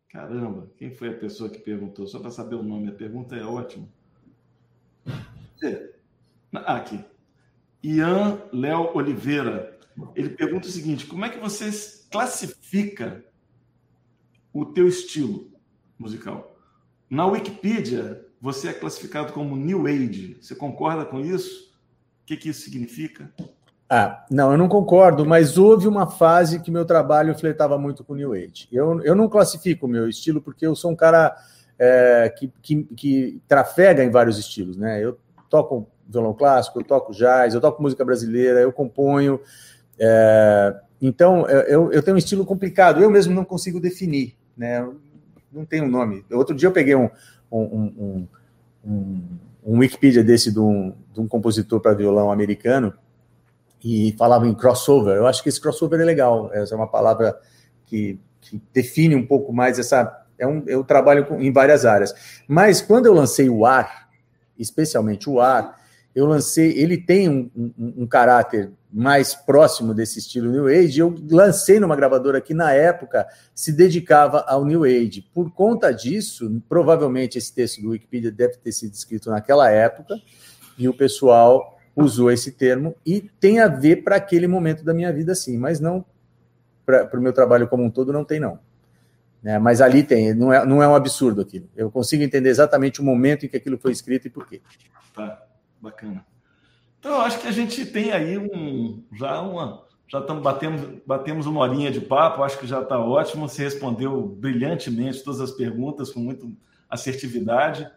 Caramba, quem foi a pessoa que perguntou? Só para saber o nome, a pergunta é ótima. É. Aqui. Ian Léo Oliveira. Ele pergunta o seguinte: como é que você classifica o teu estilo musical? Na Wikipedia, você é classificado como New Age. Você concorda com isso? O que, que isso significa? Ah, não, eu não concordo, mas houve uma fase que meu trabalho flertava muito com New Age. Eu, eu não classifico o meu estilo porque eu sou um cara é, que, que, que, trafega em vários estilos, né? Eu toco violão clássico, eu toco jazz, eu toco música brasileira, eu componho. É, então, eu, eu tenho um estilo complicado, eu mesmo não consigo definir, né? Não tem um nome. Outro dia eu peguei um, um, um, um, um Wikipedia desse de um, de um compositor para violão americano e falava em crossover. Eu acho que esse crossover é legal. Essa é uma palavra que, que define um pouco mais essa. É um, eu trabalho com, em várias áreas. Mas quando eu lancei o ar, especialmente o ar, eu lancei. Ele tem um, um, um caráter mais próximo desse estilo New Age. Eu lancei numa gravadora que, na época, se dedicava ao New Age. Por conta disso, provavelmente esse texto do Wikipedia deve ter sido escrito naquela época, e o pessoal usou esse termo e tem a ver para aquele momento da minha vida, sim, mas não para o meu trabalho como um todo, não tem, não. Né? Mas ali tem, não é, não é um absurdo aquilo. Eu consigo entender exatamente o momento em que aquilo foi escrito e por quê. Tá, bacana. Então, eu acho que a gente tem aí um, já uma. Já estamos batemos, batemos uma horinha de papo, acho que já está ótimo. Você respondeu brilhantemente todas as perguntas com muita assertividade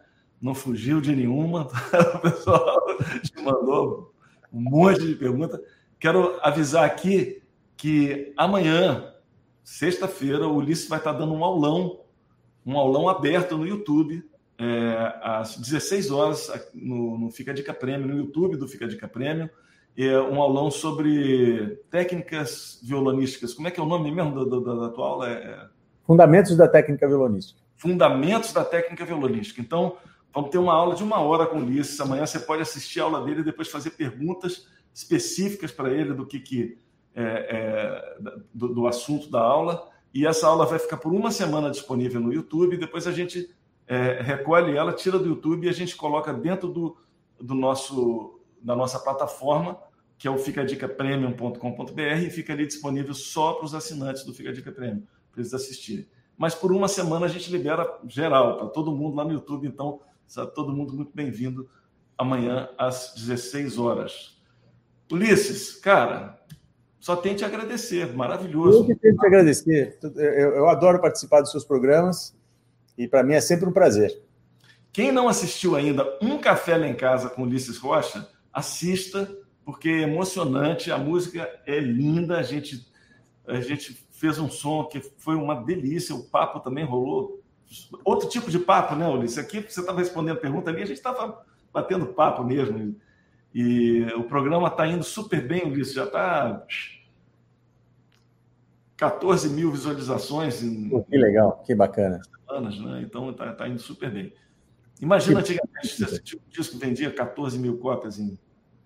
não fugiu de nenhuma. <laughs> o pessoal te mandou um monte de perguntas. Quero avisar aqui que amanhã, sexta-feira, o Ulisses vai estar dando um aulão, um aulão aberto no YouTube, é, às 16 horas, no, no Fica Dica Prêmio, no YouTube do Fica Dica Prêmio. É um aulão sobre técnicas violonísticas. Como é que é o nome mesmo da, da, da tua aula? É... Fundamentos da técnica violonística. Fundamentos da técnica violonística. Então, Vamos ter uma aula de uma hora com o Ulisses. Amanhã você pode assistir a aula dele e depois fazer perguntas específicas para ele do que, que é, é, do, do, assunto da aula. E essa aula vai ficar por uma semana disponível no YouTube. Depois a gente é, recolhe ela, tira do YouTube e a gente coloca dentro do, do nosso da nossa plataforma, que é o ficadicapremium.com.br, e fica ali disponível só para os assinantes do Fica Dica Premium, para eles assistirem. Mas por uma semana a gente libera geral, para todo mundo lá no YouTube. Então, todo mundo muito bem-vindo amanhã às 16 horas. Ulisses, cara, só tem te agradecer, maravilhoso. Eu que tenho te agradecer. Eu, eu adoro participar dos seus programas e para mim é sempre um prazer. Quem não assistiu ainda Um Café Lá em Casa com Ulisses Rocha, assista, porque é emocionante, a música é linda, a gente, a gente fez um som que foi uma delícia, o papo também rolou outro tipo de papo, né, Ulisses? Aqui você estava respondendo pergunta ali, a gente estava batendo papo mesmo. E o programa está indo super bem, Ulisses, já está 14 mil visualizações em. Que legal, que bacana. Semanas, né? Então está tá indo super bem. Imagina que... antigamente se esse tipo de disco vendia 14 mil cópias em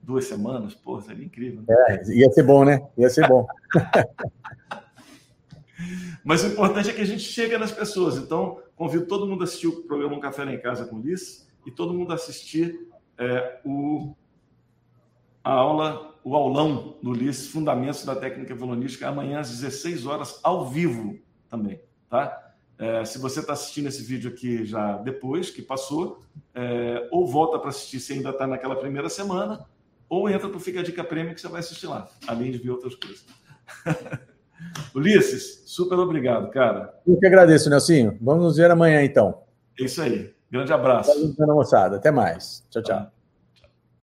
duas semanas, pô, seria incrível. Né? É, ia ser bom, né? Ia ser bom. <laughs> Mas o importante é que a gente chega nas pessoas. Então, convido todo mundo a assistir o programa Um Café lá em Casa com o Liz e todo mundo a assistir é, o, a aula, o aulão do Liz, Fundamentos da Técnica Violonística, amanhã às 16 horas, ao vivo também, tá? É, se você está assistindo esse vídeo aqui já depois, que passou, é, ou volta para assistir se ainda está naquela primeira semana, ou entra para o Fica a Dica Prêmio que você vai assistir lá, além de ver outras coisas. <laughs> Ulisses, super obrigado, cara. Eu que agradeço, Nelsinho. Vamos nos ver amanhã, então. É isso aí. Grande abraço. Valeu, moçada. Até mais. Tchau, tchau.